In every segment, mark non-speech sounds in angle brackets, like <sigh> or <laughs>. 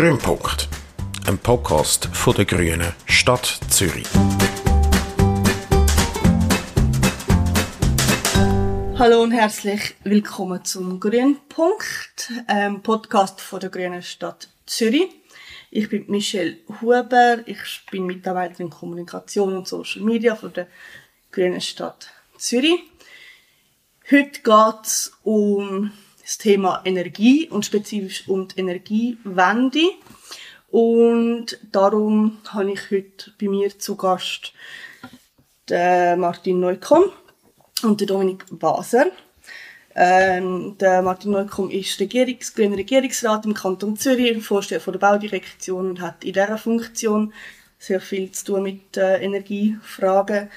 Grünpunkt, ein Podcast von der Grünen Stadt Zürich. Hallo und herzlich willkommen zum Grünpunkt, ähm, Podcast von der Grünen Stadt Zürich. Ich bin Michelle Huber, ich bin Mitarbeiterin Kommunikation und Social Media von der Grünen Stadt Zürich. Heute geht es um das Thema Energie und spezifisch um die Energiewende. Und darum habe ich heute bei mir zu Gast den Martin Neukomm und den Dominik Baser. Ähm, der Martin Neukomm ist Regierungs grüner Regierungsrat im Kanton Zürich, Vorsteher von der Baudirektion und hat in dieser Funktion sehr viel zu tun mit äh, Energiefragen.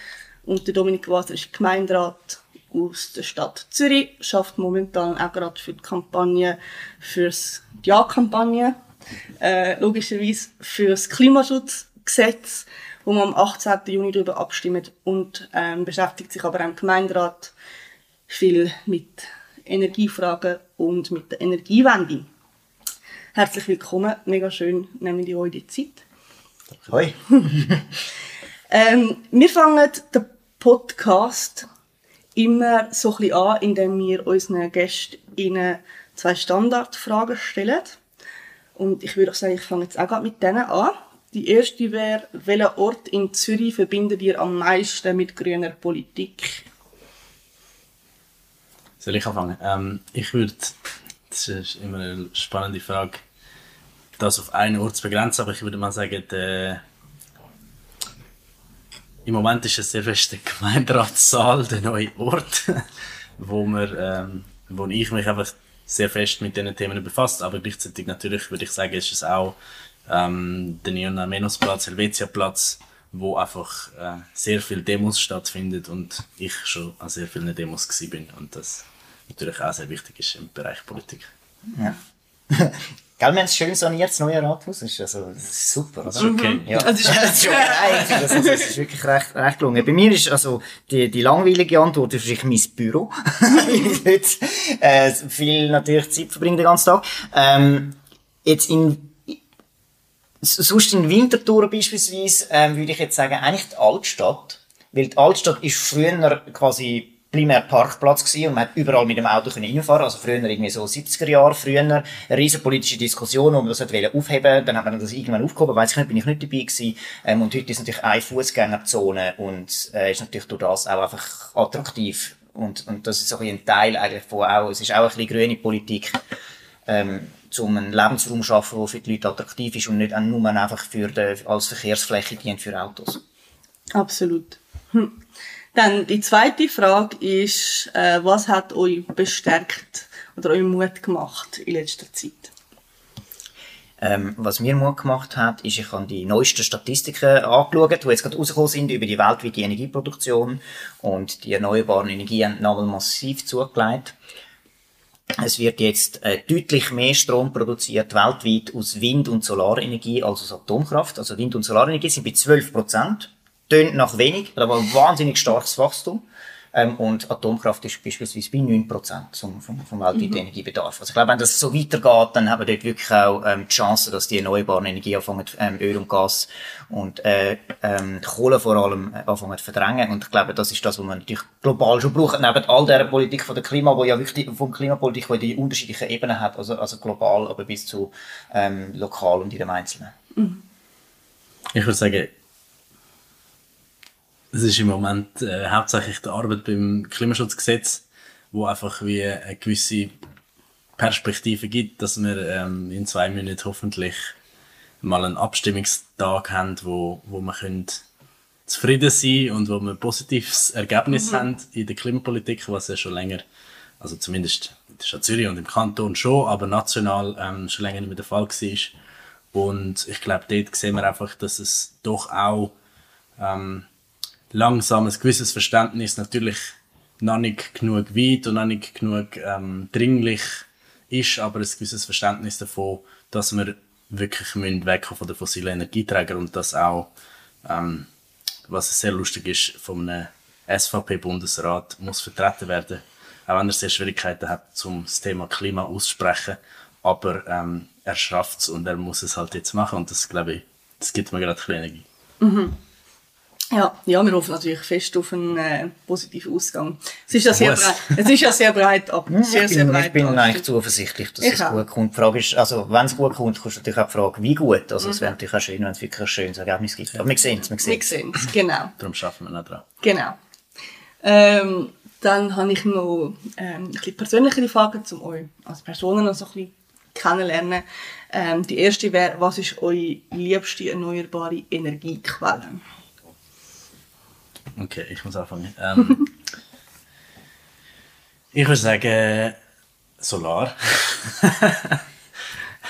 Und der Dominik Baser ist Gemeinderat aus der Stadt Zürich, schafft momentan auch gerade für die Kampagne, fürs die Ja-Kampagne, äh, logischerweise fürs Klimaschutzgesetz, wo man am 18. Juni darüber abstimmt und ähm, beschäftigt sich aber auch im Gemeinderat viel mit Energiefragen und mit der Energiewende. Herzlich willkommen, mega schön, nehmen die euch die Zeit. Hoi. <laughs> ähm, wir fangen den Podcast immer so ein bisschen an, indem wir unseren Gästen zwei Standardfragen stellen. Und ich würde auch sagen, ich fange jetzt auch gerade mit denen an. Die erste wäre, welcher Ort in Zürich verbindet ihr am meisten mit grüner Politik? Soll ich anfangen? Ähm, ich würde, das ist immer eine spannende Frage, das auf einen Ort zu begrenzen, aber ich würde mal sagen, der, im Moment ist es sehr fest der Gemeinderatssaal, der neue Ort, <laughs> wo, wir, ähm, wo ich mich einfach sehr fest mit diesen Themen befasst, aber gleichzeitig natürlich würde ich sagen, ist es auch ähm, der Neon Menos Platz, Helvetia Platz, wo einfach äh, sehr viele Demos stattfindet und ich schon an sehr vielen Demos bin und das natürlich auch sehr wichtig ist im Bereich Politik. Ja. Gell, wir haben es schön saniert, das neue Rathaus. Das ist, also, das ist super, oder? Das ist okay. Ja. Das ist- <laughs> das ist, okay. das, das ist wirklich recht, recht gelungen. Bei mir ist also die, die langweilige Antwort ist wahrscheinlich mein Büro. <laughs> Ich dort äh, viel natürlich Zeit verbringe den ganzen Tag. Ähm, jetzt in sonst in Winterthur beispielsweise ähm, würde ich jetzt sagen, eigentlich die Altstadt. Weil die Altstadt ist früher quasi primär Parkplatz gewesen und man hat überall mit dem Auto können reinfahren. Also früher irgendwie so 70er Jahre, früher eine riesen politische Diskussion, wo man das hat wollen aufheben Dann hat man das irgendwann aufgehoben, weiß ich nicht, bin ich nicht dabei gewesen. Ähm, und heute ist natürlich eine Fußgängerzone und äh, ist natürlich durch das auch einfach attraktiv. Und, und das ist so ein Teil eigentlich von auch, es ist auch ein bisschen grüne Politik ähm, um einen Lebensraum zu schaffen, der für die Leute attraktiv ist und nicht nur einfach für die, als Verkehrsfläche dient für Autos. Absolut. Hm. Dann die zweite Frage ist, äh, was hat euch bestärkt oder euch Mut gemacht in letzter Zeit? Ähm, was mir Mut gemacht hat, ist, ich habe die neuesten Statistiken angeschaut, die jetzt gerade rausgekommen sind über die weltweite Energieproduktion und die erneuerbaren Energien haben massiv zugelegt. Es wird jetzt äh, deutlich mehr Strom produziert weltweit aus Wind- und Solarenergie als aus Atomkraft. Also Wind- und Solarenergie sind bei 12 Prozent. Tönt nach wenig, aber ein wahnsinnig starkes Wachstum. Ähm, und Atomkraft ist beispielsweise bei 9 Prozent vom, vom, vom weltweiten Energiebedarf. Also ich glaube, wenn das so weitergeht, dann haben wir dort wirklich auch ähm, die Chance, dass die erneuerbaren Energien anfangen, ähm, Öl und Gas und äh, ähm, Kohle vor allem äh, anfangen zu verdrängen. Und ich glaube, das ist das, was man natürlich global schon braucht, neben all der Politik von der Klima, wo ja wirklich von Klimapolitik, die die unterschiedlichen Ebenen hat, also, also global, aber bis zu ähm, lokal und jedem Einzelnen. Ich würde sagen, es ist im Moment äh, hauptsächlich die Arbeit beim Klimaschutzgesetz, wo einfach wie eine gewisse Perspektive gibt, dass wir ähm, in zwei Minuten hoffentlich mal einen Abstimmungstag haben, wo, wo wir können zufrieden sein und wo wir ein positives Ergebnis haben in der Klimapolitik, was ja schon länger, also zumindest in der Stadt Zürich und im Kanton schon, aber national ähm, schon länger nicht mehr der Fall war. Und ich glaube, dort sehen wir einfach, dass es doch auch ähm, langsam ein gewisses Verständnis natürlich noch nicht genug weit und noch nicht genug ähm, dringlich ist, aber ein gewisses Verständnis davon, dass wir wirklich wegkommen von den fossilen Energieträgern und das auch, ähm, was sehr lustig ist, von einem SVP-Bundesrat muss vertreten werden, auch wenn er sehr Schwierigkeiten hat, um das Thema Klima auszusprechen. Aber ähm, er schafft es und er muss es halt jetzt machen und das glaube ich, das gibt mir gerade ein bisschen Energie. Ja, ja, wir hoffen natürlich fest auf einen äh, positiven Ausgang. Es ist ja sehr breit, es ist ja sehr breit ab, <laughs> sehr, ich sehr bin, breit ich bin ab. eigentlich zuversichtlich, dass Ich es auch. gut kommt. Die Frage ist, also, wenn es gut kommt, kommt natürlich auch die Frage, wie gut. Also, es wäre natürlich auch schön, wenn es wirklich ein schönes Ergebnis gibt. Aber wir sehen es, wir sehen Wir es. sehen es, genau. <laughs> Darum schaffen wir noch dran. Genau. Ähm, dann habe ich noch ähm, ein bisschen persönlichere Fragen, um euch als Personen noch so ein bisschen kennenlernen. Ähm, die erste wäre, was ist eure liebste erneuerbare Energiequelle? Okay, ich muss anfangen. Ähm, <laughs> ich würde sagen, Solar.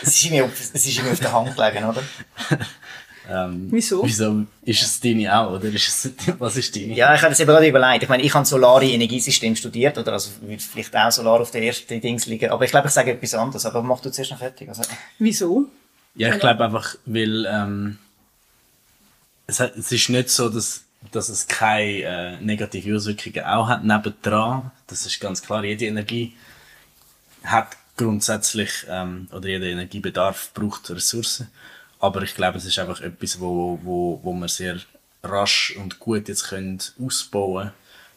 Es ist mir auf, es ist mir auf der Hand gelegen, oder? Ähm, Wieso? Wieso? Ist es deine auch, oder ist es, <laughs> was ist deine? Ja, ich habe das eben gerade überlegt. Ich meine, ich habe solare Energiesystem studiert, oder? Also, würde vielleicht auch Solar auf der ersten Dings liegen. Aber ich glaube, ich sage etwas anderes. Aber mach du zuerst noch fertig. Also, Wieso? Ja, ich glaube einfach, weil ähm, es, hat, es ist nicht so, dass, dass es keine äh, negative Auswirkungen auch hat nebendran. Das ist ganz klar. Jede Energie hat grundsätzlich, ähm, oder jeder Energiebedarf braucht Ressourcen. Aber ich glaube, es ist einfach etwas, wo, wo, wo man sehr rasch und gut jetzt können ausbauen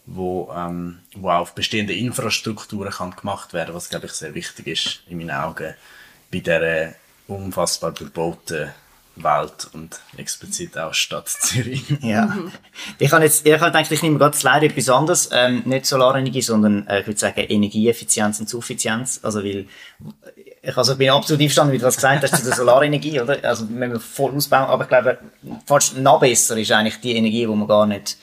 wo, ähm, wo auch auf bestehende Infrastrukturen kann gemacht werden was glaube ich sehr wichtig ist in meinen Augen bei dieser unfassbar bebauten Welt und explizit auch Stadt Zürich. <laughs> Ja. Ich habe jetzt, ich habe gedacht, ich nehme gerade leider etwas anderes, ähm, nicht Solarenergie, sondern, äh, ich würde sagen, Energieeffizienz und Suffizienz. Also, weil, ich also bin absolut einverstanden, wie du was gesagt hast, zu der Solarenergie, oder? Also, wenn wir voll ausbauen, aber ich glaube, fast noch besser ist eigentlich die Energie, die man gar nicht,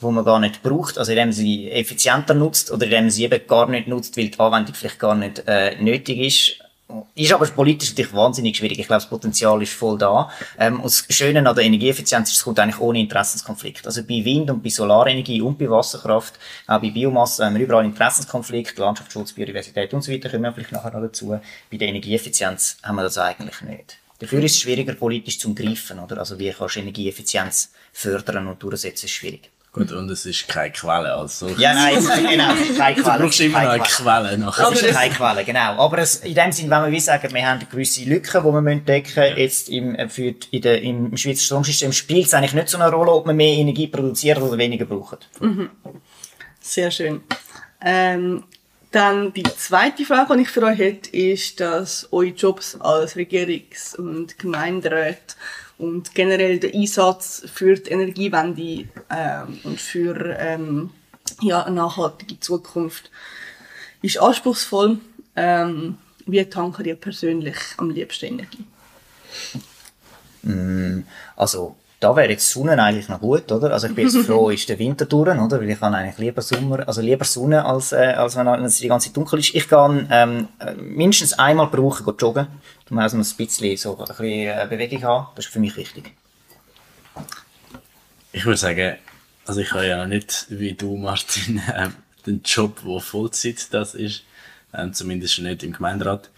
wo man gar nicht braucht, also indem sie effizienter nutzt oder indem sie eben gar nicht nutzt, weil die Anwendung vielleicht gar nicht äh, nötig ist. Ist aber politisch natürlich wahnsinnig schwierig. Ich glaube, das Potenzial ist voll da. Ähm, und das Schöne an der Energieeffizienz ist, es kommt eigentlich ohne Interessenskonflikt. Also bei Wind- und bei Solarenergie und bei Wasserkraft, auch bei Biomasse haben wir überall Interessenskonflikt, Landschaftsschutz, Biodiversität und so weiter, kommen wir vielleicht nachher noch dazu. Bei der Energieeffizienz haben wir das eigentlich nicht. Dafür ist es schwieriger politisch zum Greifen, oder? Also wie kannst du Energieeffizienz fördern und durchsetzen, ist schwierig. Gut, und es ist keine Quelle als solches. Ja, nein, genau, keine Du Quelle. brauchst immer noch keine eine Quelle. Quelle nachher. Das ist keine Quelle, genau. Aber es, in dem Sinn, wenn wir wie sagen, wir haben gewisse Lücken, die wir müssen decken jetzt im, äh, für, die- in der, im Schweizer Stromsystem, spielt es eigentlich nicht so eine Rolle, ob wir mehr Energie produzieren oder weniger brauchen. Sehr schön. Ähm, dann die zweite Frage, die ich für euch hätte, ist, dass eure Jobs als Regierungs- und Gemeinderat und generell der Einsatz für die Energiewende ähm, und für ähm, ja, eine nachhaltige Zukunft ist anspruchsvoll. Ähm, wie tanken ihr persönlich am liebsten Energie? Also, da wäre jetzt Sonne eigentlich noch gut, oder? Also ich bin jetzt <laughs> froh, ist der Winter durch, oder? Weil ich kann eigentlich lieber Sommer, also lieber Sonne, als, äh, als wenn es die ganze Zeit dunkel ist. Ich gehe ähm, äh, mindestens einmal pro Woche gehen joggen, um also ein bisschen, so ein bisschen äh, Bewegung haben. Das ist für mich wichtig. Ich würde sagen, also ich habe ja noch nicht, wie du, Martin, <laughs> ähm, den Job, wo Vollzeit das ist. Ähm, zumindest nicht im Gemeinderat.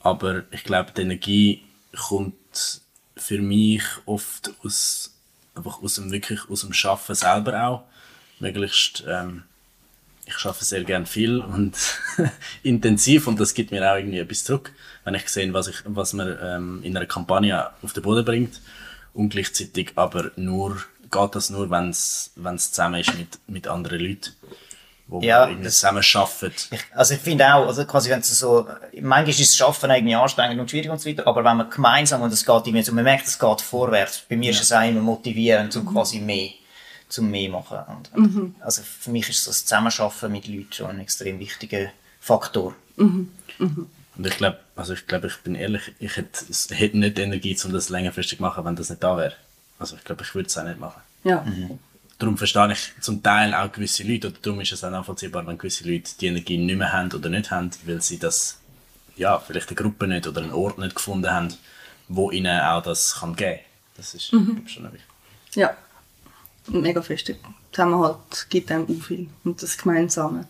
Aber ich glaube, die Energie kommt für mich oft aus, einfach aus dem, wirklich aus dem Schaffen selber auch. Möglichst, ähm, ich schaffe sehr gern viel und <laughs> intensiv und das gibt mir auch irgendwie etwas zurück, wenn ich sehe, was, ich, was man ähm, in einer Kampagne auf den Boden bringt und gleichzeitig aber nur, geht das nur, wenn es zusammen ist mit, mit anderen Leuten, wo Ja, man das- zusammen arbeiten. Ich, also ich finde auch, also quasi wenn es so, manchmal ist das Schaffen irgendwie anstrengend und schwierig und so weiter, aber wenn man gemeinsam, und es geht irgendwie so, man merkt, es geht vorwärts. Bei mir ist es auch immer motivierend, um quasi mehr, zum mehr machen. Und, Also für mich ist das Zusammenschaffen mit Leuten schon ein extrem wichtiger Faktor. Und ich glaube, also ich glaube, ich bin ehrlich, ich hätte, hätte nicht die Energie, um das längerfristig zu machen, wenn das nicht da wäre. Also ich glaube, ich würde es auch nicht machen. Ja. Darum verstehe ich zum Teil auch gewisse Leute, oder darum ist es auch nachvollziehbar, wenn gewisse Leute die Energie nicht mehr haben oder nicht haben, weil sie das, ja, vielleicht eine Gruppe nicht oder einen Ort nicht gefunden haben, wo ihnen auch das kann geben. Das ist ich, schon wichtig. Ja. Mega fest. Zusammenhalt gibt einem auch viel. Und das Gemeinsame.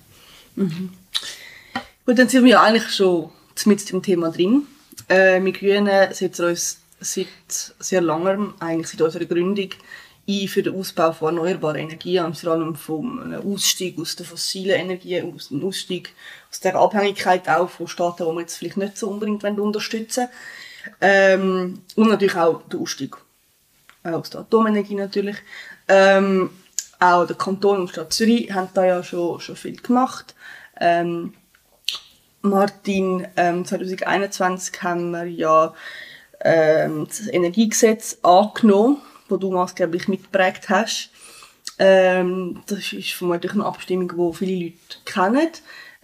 Mhm. Gut, dann sind wir ja eigentlich schon mit dem Thema drin. Äh, wir Grünen setzen uns seit sehr langem, eigentlich seit unserer Gründung, ein für den Ausbau von erneuerbaren Energien und vor allem vom Ausstieg aus den fossilen Energien, aus dem Ausstieg aus der Abhängigkeit auch von Staaten, die wir jetzt vielleicht nicht so unbedingt unterstützen ähm, und natürlich auch der Ausstieg aus der Atomenergie natürlich. Ähm, auch der Kanton und die Stadt Zürich haben da ja schon, schon viel gemacht. Ähm, Martin, ähm, 2021 haben wir ja ähm, das Energiegesetz angenommen, das du maßgeblich mitgeprägt hast. Ähm, das ist vermutlich eine Abstimmung, die viele Leute kennen.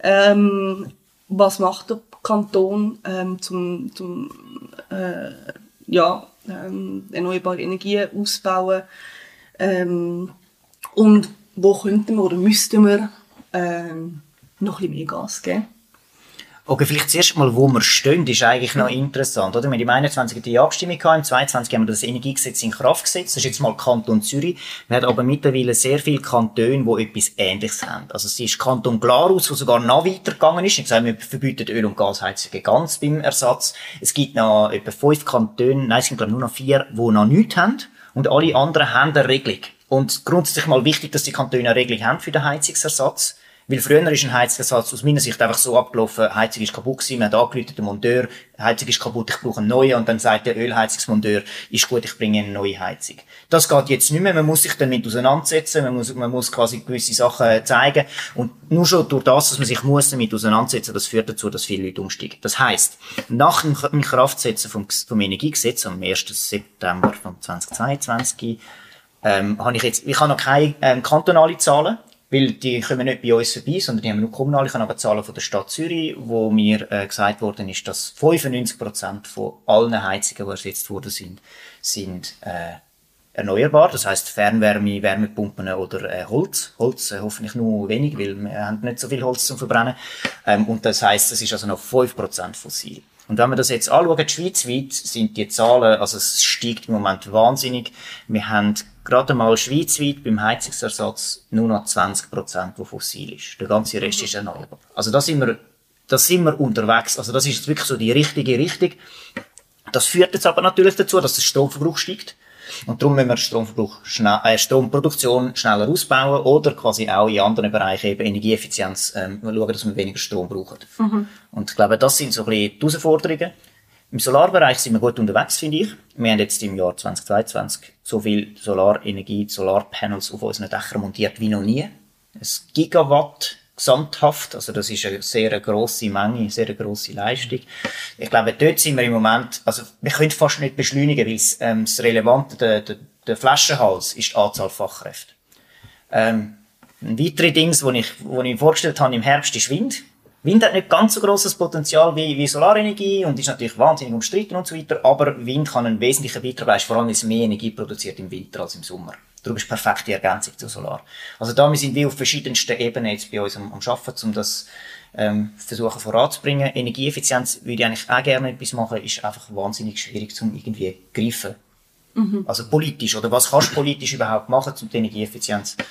Ähm, was macht der Kanton ähm, zum, zum äh, ja, ähm, erneuerbare Energien ausbauen? Ähm, und wo könnten wir oder müssten wir ähm, noch ein bisschen mehr Gas geben? Okay, vielleicht zuerst mal, wo wir stehen, ist eigentlich noch interessant, oder? Wir haben im 21. die Abstimmung gehabt, im 22. haben wir das Energiegesetz in Kraft gesetzt. Das ist jetzt mal Kanton Zürich. Wir haben aber mittlerweile sehr viele Kantone, die etwas Ähnliches haben. Also es ist Kanton Glarus, wo sogar noch weiter gegangen ist. Ich sage, wir verbieten Öl- und Gasheizungen ganz beim Ersatz. Es gibt noch etwa fünf Kantone, nein, es sind glaube ich nur noch vier, die noch nichts haben. Und alle anderen haben eine Regelung. Und grundsätzlich mal wichtig, dass die Kantone eine Regelung haben für den Heizungsersatz. Weil früher ist ein Heizungsersatz aus meiner Sicht einfach so abgelaufen, Heizung ist kaputt gewesen, man hat angerufen, der Monteur, Heizung ist kaputt, ich brauche eine neue, und dann sagt der Ölheizungsmonteur, ist gut, ich bringe eine neue Heizung. Das geht jetzt nicht mehr, man muss sich damit auseinandersetzen, man muss, man muss quasi gewisse Sachen zeigen, und nur schon durch das, dass man sich muss damit auseinandersetzen, das führt dazu, dass viele Leute umsteigen. Das heisst, nach dem Kraftsetzen vom, vom Energiegesetz am 1. September von 2022, ähm, habe ich jetzt, ich habe noch keine ähm, kantonale Zahlen, weil die kommen nicht bei uns vorbei, sondern die haben nur kommunal. Ich habe aber Zahlen von der Stadt Zürich, wo mir äh, gesagt worden ist, dass 95% von allen Heizungen, die ersetzt worden sind, sind äh, erneuerbar. Das heißt Fernwärme, Wärmepumpen oder äh, Holz. Holz äh, hoffentlich nur wenig, weil wir haben nicht so viel Holz zum Verbrennen. Ähm, und das heißt, es ist also noch 5% fossil. Und wenn wir das jetzt anschauen, schweizweit sind die Zahlen, also es steigt im Moment wahnsinnig. Wir haben gerade mal schweizweit beim Heizungsersatz nur noch 20 Prozent, wo fossil ist. Der ganze Rest ist erneuerbar. Also da sind wir, da sind wir unterwegs. Also das ist wirklich so die richtige Richtung. Das führt jetzt aber natürlich dazu, dass der Stromverbrauch steigt. Und darum müssen wir Stromverbrauch schnell, äh, Stromproduktion schneller ausbauen oder quasi auch in anderen Bereichen eben Energieeffizienz ähm, schauen, dass wir weniger Strom brauchen. Mhm. Und ich glaube, das sind so ein bisschen die Herausforderungen. Im Solarbereich sind wir gut unterwegs, finde ich. Wir haben jetzt im Jahr 2022 so viel Solarenergie, Solarpanels auf unseren Dächern montiert wie noch nie. Ein Gigawatt gesamthaft. Also das ist eine sehr grosse Menge, eine sehr grosse Leistung. Ich glaube, dort sind wir im Moment, also wir können fast nicht beschleunigen, weil ähm, das Relevante, der, der, der Flaschenhals ist die Anzahl Fachkräfte. Ähm, ein weiteres Ding, das ich, wo ich vorgestellt habe im Herbst, ist Wind. Wind hat nicht ganz so großes Potenzial wie, wie Solarenergie und ist natürlich wahnsinnig umstritten und so weiter, aber Wind kann einen wesentlichen Beitrag leisten, vor allem weil es mehr Energie produziert im Winter als im Sommer. Darum ist perfekte Ergänzung zu Solar. Also da sind wir auf verschiedensten Ebenen jetzt bei uns am, am Arbeiten, um das ähm, versuchen voranzubringen. Energieeffizienz würde ich eigentlich auch gerne etwas machen, ist einfach wahnsinnig schwierig zum irgendwie greifen. Mhm. Also politisch, oder was kannst du politisch überhaupt machen, um die Energieeffizienz zu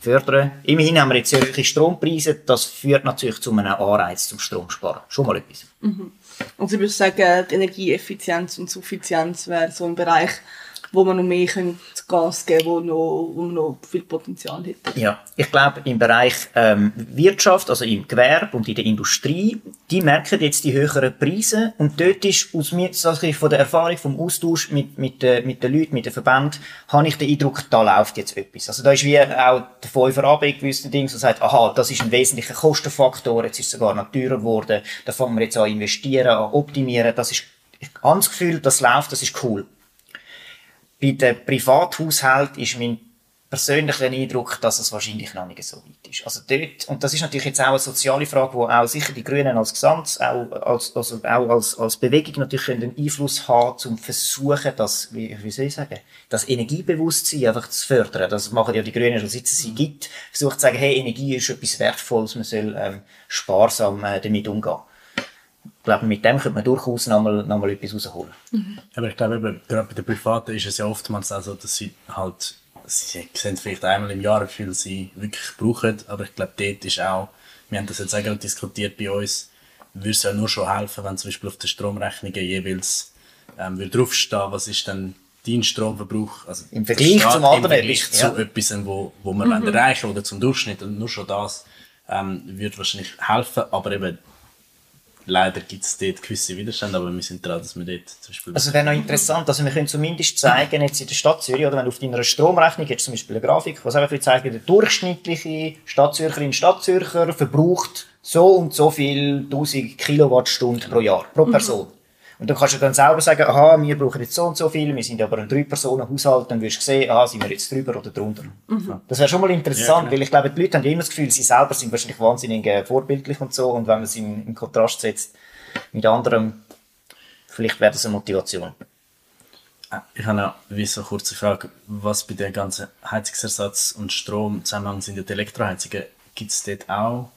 fördern? Immerhin haben wir jetzt sehr hohe Strompreise, das führt natürlich zu einem Anreiz zum Stromsparen. Schon mal etwas. Mhm. Also ich würde sagen, die Energieeffizienz und Suffizienz wäre so ein Bereich, wo man noch mehr Gas geben wo noch, wo noch viel Potenzial hätte. Ja, ich glaube, im Bereich ähm, Wirtschaft, also im Gewerbe und in der Industrie, die merken jetzt die höheren Preise und dort ist aus mir, sage ich, von der Erfahrung, vom Austausch mit, mit, äh, mit den Leuten, mit den Verbänden, habe ich den Eindruck, da läuft jetzt etwas. Also da ist wie auch der Fünfer AB gewissen Dingen, so sagt, aha, das ist ein wesentlicher Kostenfaktor, jetzt ist es sogar noch teurer geworden, da fangen wir jetzt an investieren, an optimieren, das ist, ich habe das Gefühl, das läuft, das ist cool. Bei den Privathaushalten ist mein persönlicher Eindruck, dass es wahrscheinlich noch nicht so weit ist. Also dort, und das ist natürlich jetzt auch eine soziale Frage, wo auch sicher die Grünen als Gesamt, auch als, also auch als, als Bewegung natürlich einen Einfluss haben, zum versuchen, das, wie, wie soll ich sagen, das Energiebewusstsein einfach zu fördern. Das machen ja die Grünen schon seit es sie gibt. Versucht zu sagen, hey, Energie ist etwas Wertvolles, man soll ähm, sparsam äh, damit umgehen ich glaube, mit dem könnte man durchaus noch mal, noch mal etwas rausholen. Mhm. Aber ich glaube, eben, gerade bei den Privaten ist es ja oftmals auch so, dass sie halt, sie sehen vielleicht einmal im Jahr, wie viel sie wirklich brauchen, aber ich glaube, dort ist auch, wir haben das jetzt auch gerade diskutiert bei uns, würde es ja nur schon helfen, wenn zum Beispiel auf den Stromrechnungen jeweils ähm, würde draufstehen, was ist denn dein Stromverbrauch, also Im Vergleich zum anderen im Vergleich zu ja. etwas, wo, wo wir mhm. erreichen oder zum Durchschnitt, und nur schon das ähm, wird wahrscheinlich helfen, aber eben leider gibt es dort gewisse Widerstände, aber wir sind dran, dass wir dort zum Beispiel... Also wäre noch interessant, also wir können zumindest zeigen, jetzt in der Stadt Zürich, oder wenn du auf deiner Stromrechnung jetzt zum Beispiel eine Grafik, was einfach zeigen, der durchschnittliche Stadtzürcherin, Stadtzürcher verbraucht so und so viel 1000 Kilowattstunden pro Jahr, pro Person. Und dann kannst du dann selber sagen, aha, wir brauchen jetzt so und so viel, wir sind aber ein Drei-Personen-Haushalt, dann wirst du sehen, aha, sind wir jetzt drüber oder drunter. Das wäre schon mal interessant, Ja, weil ich glaube, die Leute haben immer das Gefühl, sie selber sind wahrscheinlich wahnsinnig äh, vorbildlich und so, und wenn man es in, in Kontrast setzt mit anderem, vielleicht wäre das eine Motivation. Ah, Ich habe noch wie so eine kurze Frage, was bei der ganzen Heizungsersatz und Strom Zusammenhang sind die Elektroheizungen. Gibt es dort auch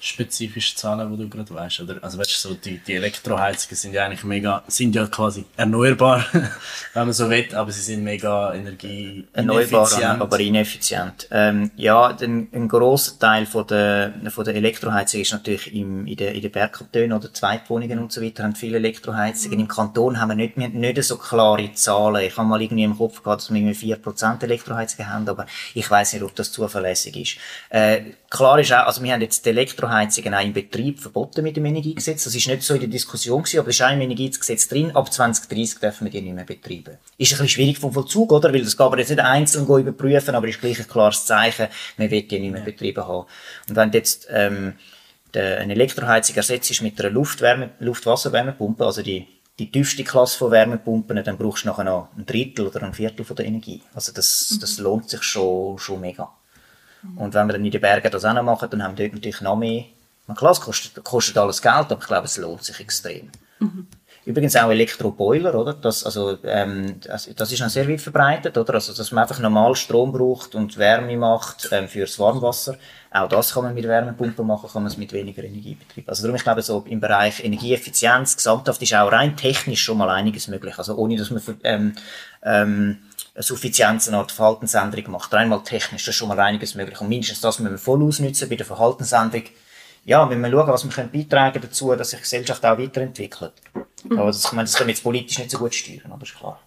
spezifische Zahlen, die du gerade weißt? Oder? Also weißt du, so die, die Elektroheizungen sind ja eigentlich mega, sind ja quasi erneuerbar, <laughs> wenn man so will, aber sie sind mega erneuerbar, energieineffizient. aber ineffizient. Ähm, ja, den, ein grosser Teil von der, von der Elektroheizung ist natürlich im, in den in den Bergkantonen oder Zweitwohnungen und so weiter, haben viele Elektroheizungen. Im Kanton haben wir nicht, wir nicht so klare Zahlen. Ich habe mal irgendwie im Kopf gehabt, dass wir irgendwie 4% Elektroheizungen haben, aber ich weiß nicht, ob das zuverlässig ist. Äh, klar ist auch, also wir haben jetzt die Elektroheizungen auch im Betrieb verboten mit dem Energiegesetz. Das ist nicht so in der Diskussion gewesen, aber es ist auch im Energiegesetz drin. Ab 2030 dürfen wir die nicht mehr betreiben. Ist ein bisschen schwierig vom Vollzug, oder? Weil das kann man jetzt nicht einzeln überprüfen, aber ist gleich ein klares Zeichen, man will die nicht mehr betrieben haben. Und wenn du jetzt, ähm, eine Elektroheizung ersetzt ist mit einer Luftwärme, Luftwasserwärmepumpe, also die, die tiefste Klasse von Wärmepumpen, dann brauchst du nachher noch ein Drittel oder ein Viertel von der Energie. Also das, das lohnt sich schon, schon mega. Und wenn wir dann in den Bergen das auch noch machen, dann haben wir dort natürlich noch mehr. Man, klar, es kostet, kostet alles Geld, aber ich glaube, es lohnt sich extrem. Übrigens auch Elektroboiler, oder? Das, also, ähm, das, das ist noch sehr weit verbreitet, oder? Also, dass man einfach normal Strom braucht und Wärme macht ähm, fürs Warmwasser. Auch das kann man mit Wärmepumpen machen, kann man es mit weniger Energie betreiben. Also darum, ich glaube, so im Bereich Energieeffizienz, gesamthaft ist auch rein technisch schon mal einiges möglich. Also ohne, dass man ähm, ähm, eine Suffizienz, eine Art Verhaltensänderung macht. Rein mal technisch, das ist schon mal einiges möglich. Und mindestens das müssen wir voll ausnutzen bei der Verhaltensänderung. Ja, wenn wir schauen, was wir können beitragen dazu, dass sich die Gesellschaft auch weiterentwickelt. Aber das, ich meine, das können wir jetzt politisch nicht so gut steuern, aber ist klar.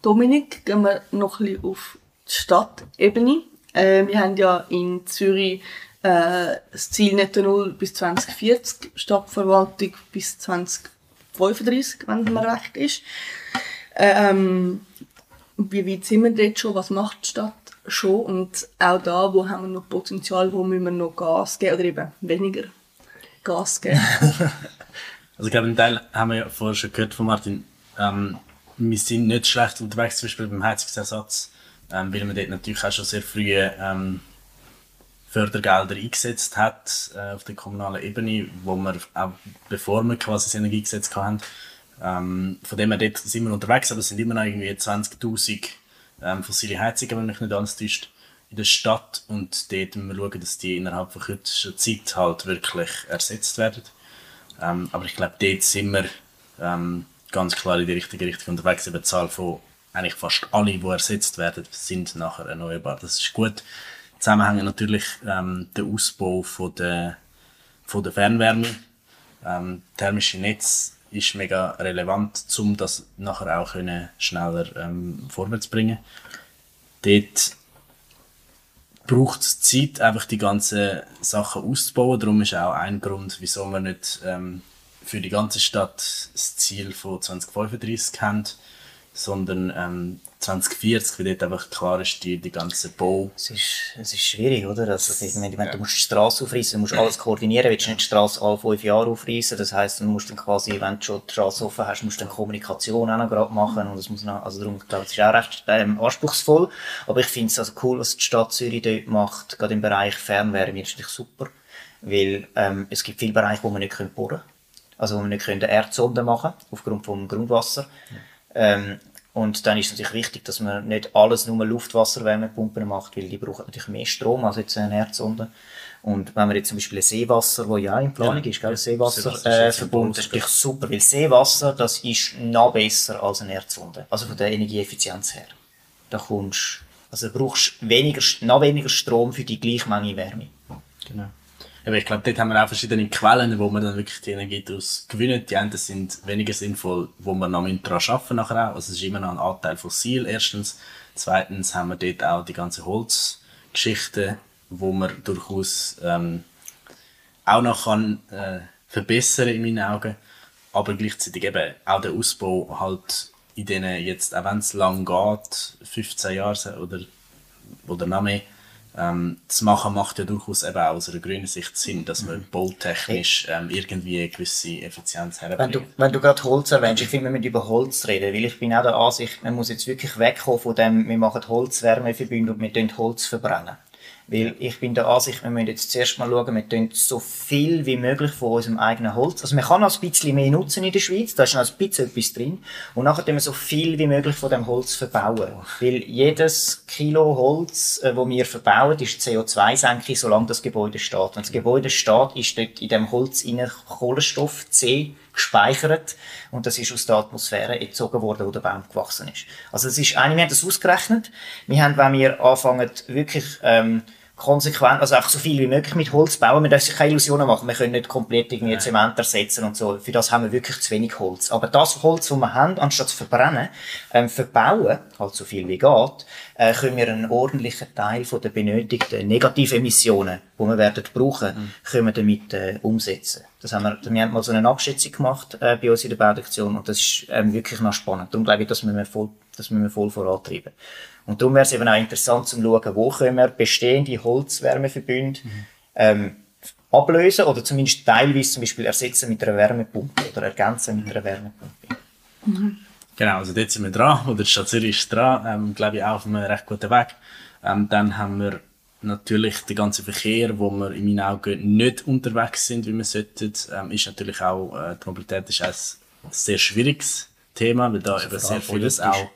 Dominik, gehen wir noch ein bisschen auf die Stadtebene. Äh, wir haben ja in Zürich äh, das Ziel Netto Null bis 2040, Stadtverwaltung bis 2035, wenn mir recht ist. Ähm, wie weit sind wir dort schon? Was macht die Stadt schon? Und auch da, wo haben wir noch Potenzial, wo müssen wir noch Gas geben oder eben weniger Gas geben? <laughs> Also ich glaube, einen Teil haben wir ja vorher schon gehört von Martin. Ähm, wir sind nicht schlecht unterwegs, zum Beispiel beim Heizungsersatz, ähm, weil man dort natürlich auch schon sehr früh ähm, Fördergelder eingesetzt hat äh, auf der kommunalen Ebene, wo wir auch bevor wir quasi das Energiegesetz hatten. Ähm, von dem her dort sind wir unterwegs, aber es sind immer noch irgendwie 20'000 ähm, fossile Heizungen, wenn mich nicht alles täuscht, in der Stadt und dort müssen wir schauen, dass die innerhalb von kürzester Zeit halt wirklich ersetzt werden. Ähm, aber ich glaube, dort sind wir ähm, ganz klar in die richtige Richtung unterwegs. Eben die Zahl von eigentlich fast alle, die ersetzt werden, sind nachher erneuerbar. Das ist gut. Zusammenhängen natürlich ähm, der Ausbau von der, von der Fernwärme. Ähm, thermische Netz ist mega relevant, um das nachher auch können schneller ähm, vorwärts zu bringen. Dort braucht es Zeit, einfach die ganzen Sachen auszubauen. Darum ist auch ein Grund, wieso wir nicht ähm, für die ganze Stadt das Ziel von 2035 haben, sondern ähm, 2040, weil dort einfach klar ist, die, die ganze Bau. Es ist, es ist schwierig, oder? Also, ich meine, wenn du musst die Straße aufreißen, du musst alles koordinieren, willst du nicht die Straße alle fünf Jahre aufreißen. Das heisst, du musst dann quasi, wenn du schon die Straße offen hast, musst du dann Kommunikation auch noch gerade machen. Und das muss noch, also darum, ich glaube, es ist auch recht ähm, anspruchsvoll. Aber ich finde es also cool, was die Stadt Zürich dort macht, gerade im Bereich Fernwärme, ist natürlich super. Weil, ähm, es gibt viele Bereiche, wo man nicht bohren können. Also, wo wir nicht Erdsonden machen aufgrund vom Grundwasser. Ähm, und dann ist es natürlich wichtig, dass man nicht alles nur Luftwasserwärmepumpen macht, weil die brauchen natürlich mehr Strom als jetzt eine Erdsonde. Und wenn man jetzt zum Beispiel ein Seewasser, wo ja in Planung Ja. ist, gell. Seewasser, Seewasser ist äh, verbunden, ist natürlich super, weil Seewasser, das ist noch besser als eine Erdsonde. Also von der Energieeffizienz her. Da kommst, also du brauchst weniger, noch weniger Strom für die gleiche Menge Wärme. Genau. Aber ich glaube, dort haben wir auch verschiedene Quellen, wo man dann wirklich die Energie daraus gewinnen. Die einen sind weniger sinnvoll, wo man noch daran arbeiten nachher auch. Also es ist immer noch ein Anteil fossil, erstens. Zweitens haben wir dort auch die ganze Holzgeschichte, wo man durchaus ähm, auch noch kann, äh, verbessern in meinen Augen. Aber gleichzeitig eben auch der Ausbau halt in denen jetzt, auch wenn es lang geht, 15 Jahre oder, oder noch mehr, ähm, zu machen, macht ja durchaus eben auch aus einer grünen Sicht Sinn, dass man mhm. bautechnisch ähm, irgendwie eine gewisse Effizienz herbringt. Wenn du, wenn du gerade Holz erwähnst, ich finde, wir müssen über Holz reden, weil ich bin auch der Ansicht, man muss jetzt wirklich wegkommen von dem, wir machen Holzwärmeverbünde und wir Holz verbrennen. Weil ich bin der Ansicht, wir müssen jetzt zuerst mal schauen, wir tun so viel wie möglich von unserem eigenen Holz. Also man kann noch ein bisschen mehr nutzen in der Schweiz, da ist noch ein bisschen etwas drin. Und nachher tun wir so viel wie möglich von dem Holz verbauen. Weil jedes Kilo Holz, äh, wo wir verbauen, ist CO2-Senke, solange das Gebäude steht. Wenn das Gebäude steht, ist dort in dem Holz Kohlenstoff C gespeichert und das ist aus der Atmosphäre entzogen worden, wo der Baum gewachsen ist. Also es ist eigentlich, wir haben das ausgerechnet. Wir haben, wenn wir anfangen, wirklich ähm, konsequent, also einfach so viel wie möglich mit Holz bauen. Man darf sich keine Illusionen machen. Wir können nicht komplett irgendwie Nein. Zement ersetzen und so. Für das haben wir wirklich zu wenig Holz. Aber das Holz, das wir haben, anstatt zu verbrennen, ähm, verbauen, halt so viel wie geht, äh, können wir einen ordentlichen Teil von der benötigten Negativemissionen, die wir werden brauchen, mhm. können wir damit äh, umsetzen. Das haben wir, wir haben mal so eine Abschätzung gemacht äh, bei uns in der Baudektion und das ist ähm, wirklich noch spannend. Darum glaube ich, dass wir voll, dass wir voll vorantreiben. Und darum wäre es eben auch interessant zu schauen, wo können wir bestehende Holzwärmeverbünde mhm. ähm, ablösen oder zumindest teilweise zum Beispiel ersetzen mit einer Wärmepumpe oder ergänzen mit einer Wärmepumpe. Mhm. Genau, also dort sind wir dran, oder die Stadt Zürich ist dran, ähm, glaube ich auch auf einem recht guten Weg. Ähm, dann haben wir natürlich den ganzen Verkehr, wo wir in meinen Augen nicht unterwegs sind, wie wir sollten, ähm, ist natürlich auch, äh, die Mobilität ist ein sehr schwieriges Thema, weil da eben sehr vieles auch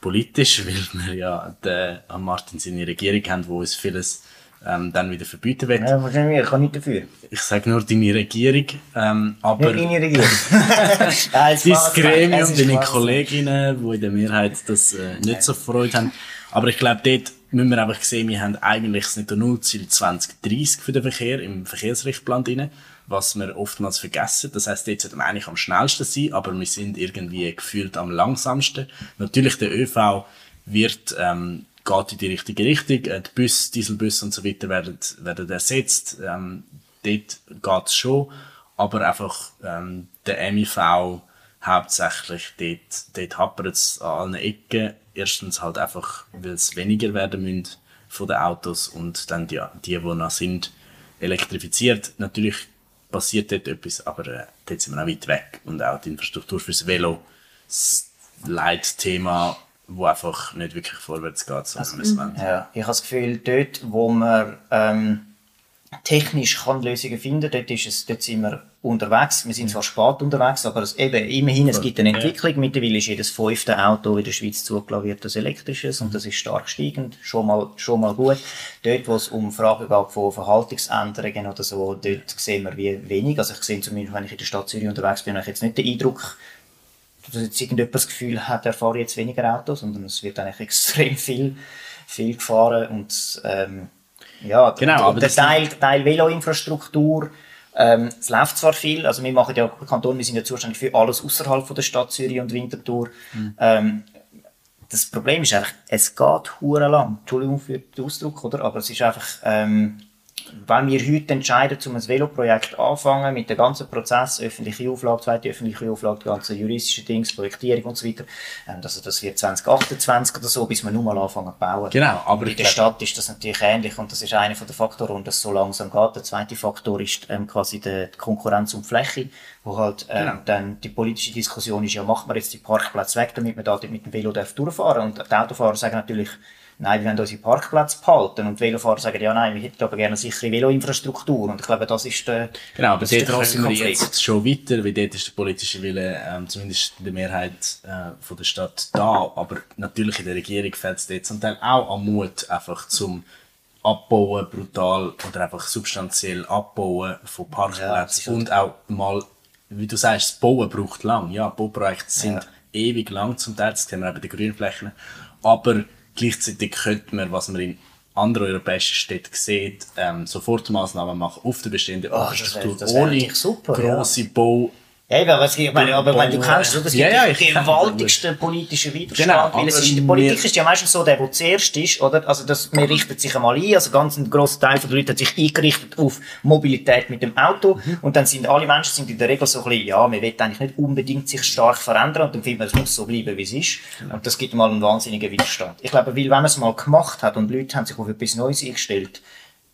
politisch, <laughs> weil wir ja den, an Martin seine Regierung haben, wo uns vieles ähm, dann wieder verbieten wird. Ja, wahrscheinlich, ich kann nicht dafür. Ich sage nur deine Regierung, ähm, aber... Nicht deine Regierung. <laughs> Dein Gremium, deine Kolleginnen, die in der Mehrheit das äh, nicht so Freude haben. Aber ich glaube, dort müssen wir einfach sehen, wir haben eigentlich das Netto-Null-Ziel 2030 für den Verkehr im Verkehrsrichtplan drin was wir oftmals vergessen. Das heißt, dort sollten wir eigentlich am schnellsten sein, aber wir sind irgendwie gefühlt am langsamsten. Natürlich, der ÖV wird, ähm, geht in die richtige Richtung. Äh, die Bus, Dieselbus und so weiter werden, werden ersetzt. Ähm, dort geht's schon. Aber einfach, ähm, der MIV hauptsächlich dort, dort hapert es an allen Ecken. Erstens halt einfach, weil es weniger werden müssen von den Autos und dann die, die, die noch sind, elektrifiziert. Natürlich passiert dort etwas, aber äh, dort sind wir auch weit weg. Und auch die Infrastruktur fürs Velo, das Leitthema, wo einfach nicht wirklich vorwärts geht, so also, Ja, ich habe das Gefühl, dort, wo man ähm, technisch kann Lösungen finden, dort, ist es, dort sind wir unterwegs. Wir sind zwar spät unterwegs, aber es, eben, immerhin, es gibt eine Entwicklung. Mittlerweile ist jedes fünfte Auto in der Schweiz zugelassen wird, das elektrisches, und das ist stark steigend. Schon mal, schon mal gut. Dort, wo es um Fragen geht von Verhaltensänderungen oder so, dort sehen wir wie wenig. Also ich sehe zumindest, wenn ich in der Stadt Zürich unterwegs bin, habe ich jetzt nicht den Eindruck, dass jetzt irgendjemand das Gefühl hat, er fahre jetzt weniger Autos, sondern es wird eigentlich <laughs> extrem viel, viel gefahren und, ähm, ja, genau, aber der Teil, Teil Veloinfrastruktur, ähm, es läuft zwar viel, also wir machen ja, Kanton, wir sind ja zuständig für alles außerhalb der Stadt Zürich und Winterthur. Mhm. Ähm, das Problem ist einfach, es geht hure lang. Entschuldigung für den Ausdruck, oder? Aber es ist einfach, ähm, wenn wir heute entscheiden, um ein Veloprojekt anfangen, mit dem ganzen Prozess, öffentliche Auflage, zweite öffentliche Auflage, die ganzen juristischen Dings, Projektierung und so weiter, ähm, also das wird 2028 oder so, bis wir nur mal anfangen zu bauen. Genau, aber in der Stadt ist das natürlich ähnlich und das ist einer der Faktoren, warum das so langsam geht. Der zweite Faktor ist ähm, quasi die, die Konkurrenz um Fläche, wo halt ähm, genau. dann die politische Diskussion ist, ja, macht man jetzt die Parkplätze weg, damit man da mit dem Velo durchfahren darf. Und die Autofahrer sagen natürlich, nein, wir wollen unsere Parkplätze behalten. Und die Velofahrer sagen, ja, nein, wir hätten aber gerne eine sichere Veloinfrastruktur. Und ich glaube, das ist der, Genau, aber dort kommen wir jetzt schon weiter, weil dort ist der politische Wille, ähm, zumindest in der Mehrheit äh, von der Stadt da. Aber natürlich in der Regierung fällt es dort zum Teil auch am Mut, einfach zum Abbauen brutal oder einfach substanziell Abbauen von Parkplätzen ja, und auch mal, wie du sagst, das Bauen braucht lang. Ja, Bauprojekte sind ja. ewig lang zum Teil, das kennen wir auch bei den Grünflächen. Aber Gleichzeitig könnte man, was man in andere europäische Städte sieht, ähm, Sofortmaßnahmen machen auf der bestehenden Oh, das Infrastruktur, wär- das wär ohne super, ja. grosse Bau, Ja, eben, was ich meine, aber wenn du kennst, oder? es gibt ja, ja, den gewaltigsten politischen Widerstand, Genau, weil es ist, die mir- Politik ist ja meistens so, der, der zuerst ist, oder? Also, das, man richtet sich einmal ein, also ganz ein grosser Teil der Leute hat sich eingerichtet auf Mobilität mit dem Auto, Mhm. und dann sind alle Menschen sind in der Regel so ein bisschen, ja, man will eigentlich nicht unbedingt sich stark verändern, und dann findet man, es muss so bleiben, wie es ist, Genau. und das gibt mal einen wahnsinnigen Widerstand. Ich glaube, weil, wenn man es mal gemacht hat, und Leute haben sich auf etwas Neues eingestellt,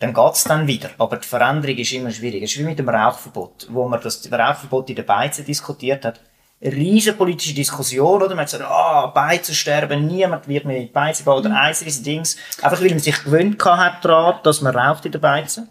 dann geht's dann wieder. Aber die Veränderung ist immer schwierig. Es ist wie mit dem Rauchverbot, wo man das Rauchverbot in der Beize diskutiert hat. Eine riesen politische Diskussion, oder? Man hat gesagt, ah, Beizen sterben, niemand wird mehr in die Beize gehen, oder eins riesen Dings. Einfach weil man sich gewöhnt hat daran, dass man raucht in der Beize.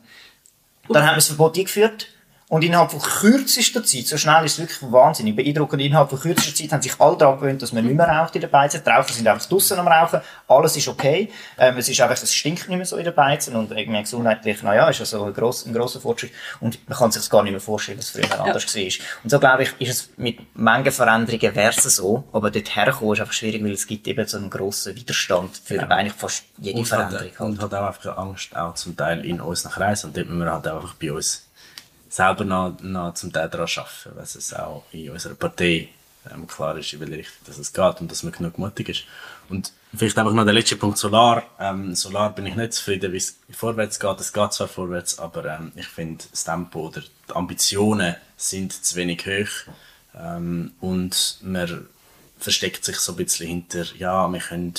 Dann haben wir das Verbot eingeführt. Und innerhalb von kürzester Zeit, so schnell ist es wirklich wahnsinnig beeindruckend, innerhalb von kürzester Zeit haben sich alle daran gewöhnt, dass man nicht mehr raucht in der Beize. Die Raucher sind einfach draussen am Rauchen. Alles ist okay. Ähm, es ist einfach, es stinkt nicht mehr so in der Beize. Und irgendwie gesundheitlich, naja, ist also ein, gross, ein grosser Fortschritt. Und man kann sich gar nicht mehr vorstellen, dass es früher anders war. Und so, glaube ich, ist es mit Mengenveränderungen wäre es so. Aber dort herkommen ist einfach schwierig, weil es gibt eben so einen grossen Widerstand für eigentlich fast jede und Veränderung. hat, und hat auch einfach Angst, auch zum Teil in unseren Kreisen. Und dort müssen wir halt einfach bei uns selber noch, noch zum Teil daran arbeiten, weil es auch in unserer Partei ähm, klar ist, in welche Richtung dass es geht und dass man genug mutig ist. Und vielleicht einfach noch der letzte Punkt Solar. Ähm, Solar bin ich nicht zufrieden, wie es vorwärts geht. Es geht zwar vorwärts, aber ähm, ich finde, das Tempo oder die Ambitionen sind zu wenig hoch. Ähm, und man versteckt sich so ein bisschen hinter, ja, wir können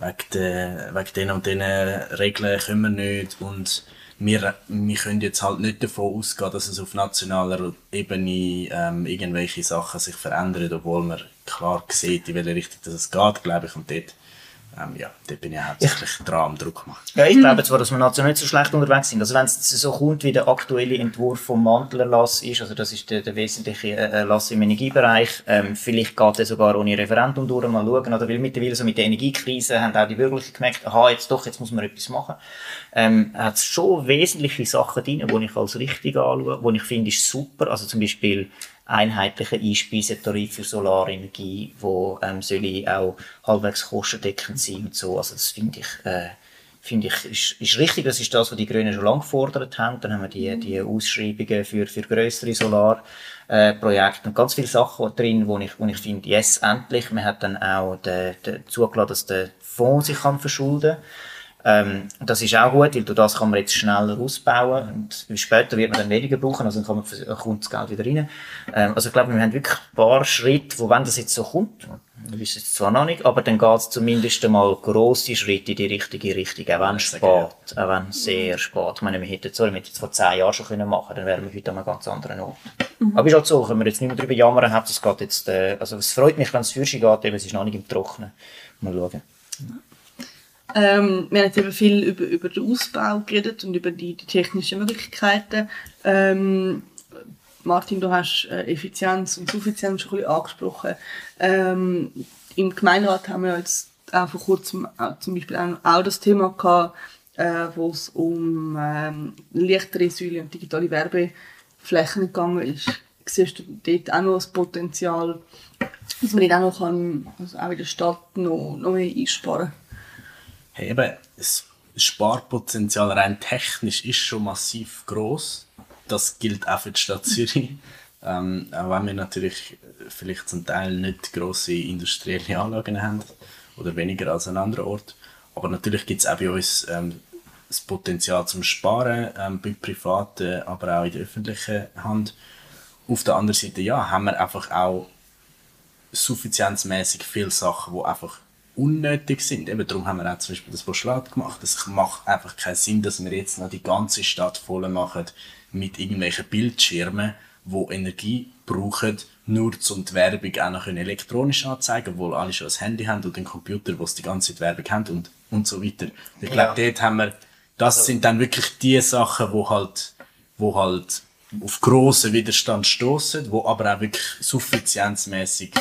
wegen, de, wegen den und den Regeln können wir nicht und wir, wir können jetzt halt nicht davon ausgehen, dass es auf nationaler Ebene ähm, irgendwelche Sachen sich verändern, obwohl man klar sieht, in welche Richtung das es geht, glaube ich, und dort, ähm, ja, dort bin ich hauptsächlich dran am Druck machen. Ja, ich glaube zwar, dass wir national nicht so schlecht unterwegs sind. Also wenn es so kommt, wie der aktuelle Entwurf vom Mantelerlass ist, also das ist der, der wesentliche äh, Erlass im Energiebereich, ähm, vielleicht geht er sogar ohne Referendum durch, mal schauen, oder weil mittlerweile so mit der Energiekrise haben auch die Bürgerlichen gemerkt, aha, jetzt doch, jetzt muss man etwas machen. Ähm, hat schon wesentliche Sachen drin, die ich als richtig anschaue, die ich finde, ist super, also zum Beispiel einheitlicher Einspeisetarif für Solarenergie, wo ähm, soll auch halbwegs kostendeckend sein und so. Also das finde ich, äh, finde ich, ist, ist richtig. Das ist das, was die Grünen schon lange gefordert haben. Dann haben wir die, die Ausschreibungen für, für grössere Solarprojekte äh, und ganz viele Sachen drin, wo ich, wo ich finde, yes, endlich. Man hat dann auch den, den zugelassen, dass der Fonds sich kann verschulden ähm, das ist auch gut, weil durch das kann man jetzt schneller ausbauen und später wird man dann weniger brauchen, also dann kann man, kommt das Geld wieder rein. Ähm, also ich glaube, wir haben wirklich ein paar Schritte, wo wenn das jetzt so kommt, wir wissen es zwar noch nicht, aber dann geht es zumindest einmal grosse Schritte in die richtige Richtung, auch wenn spät, auch wenn sehr spät. Ich meine, wir hätten, sorry, wir hätten es vor zehn Jahren schon können machen dann wären wir heute an einem ganz anderen Ort. Aber ist halt so, können wir jetzt nicht mehr darüber jammern, es geht jetzt, äh, also es freut mich, wenn es für geht, eben, es ist noch nicht im Trocknen. Mal schauen. Ähm, wir haben jetzt eben viel über, über den Ausbau geredet und über die, die technischen Möglichkeiten. Ähm, Martin, du hast äh, Effizienz und Suffizienz schon ein bisschen angesprochen. Ähm, Im Gemeinderat haben wir jetzt auch vor kurzem auch, zum Beispiel auch, das Thema gehabt, äh, wo es um ähm, leichtere Säule und digitale Werbeflächen gegangen ist. Siehst du dort auch noch das Potenzial, dass man dort auch noch kann, also auch in der Stadt noch, noch mehr einsparen kann? Hey, eben, das Sparpotenzial rein technisch ist schon massiv groß. Das gilt auch für die Stadt <laughs> Zürich. Ähm, auch wenn wir natürlich vielleicht zum Teil nicht grosse industrielle Anlagen haben oder weniger als an anderen Ort. Aber natürlich gibt es auch bei uns ähm, das Potenzial zum Sparen, ähm, bei privaten, aber auch in der öffentlichen Hand. Auf der anderen Seite, ja, haben wir einfach auch suffizienzmäßig viele Sachen, die einfach unnötig sind. Eben darum haben wir auch zum Beispiel das Postulat gemacht. Es macht einfach keinen Sinn, dass wir jetzt noch die ganze Stadt voll machen mit irgendwelchen Bildschirmen, wo Energie brauchen, nur um die Werbung auch noch elektronisch anzeigen, obwohl alle schon ein Handy haben und einen Computer, wo die ganze Zeit Werbung haben und, und so weiter. Ich glaube, dort haben wir, das sind dann wirklich die Sachen, wo halt, wo halt auf grossen Widerstand stoßen, wo aber auch wirklich suffizienzmäßig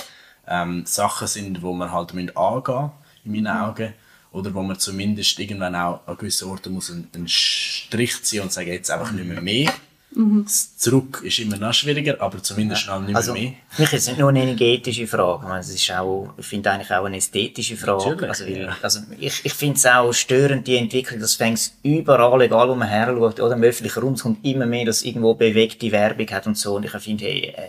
ähm, Sachen sind, wo man halt müssen angehen in meinen Augen. Oder wo man zumindest irgendwann auch an gewissen Orten muss einen, einen Strich ziehen und sagen, jetzt einfach nicht mehr mehr. Das Zurück ist immer noch schwieriger, aber zumindest noch nicht mehr Also, mehr. für mich ist es nicht nur eine energetische Frage. Meine, es ist auch, ich finde eigentlich auch eine ästhetische Frage. Natürlich, also, weil, ja. also, ich, ich finde es auch störend, die Entwicklung, das fängt überall, egal wo man her schaut, oder im öffentlichen Raum, es kommt immer mehr, dass irgendwo bewegte Werbung hat und so. Und ich finde, hey, äh,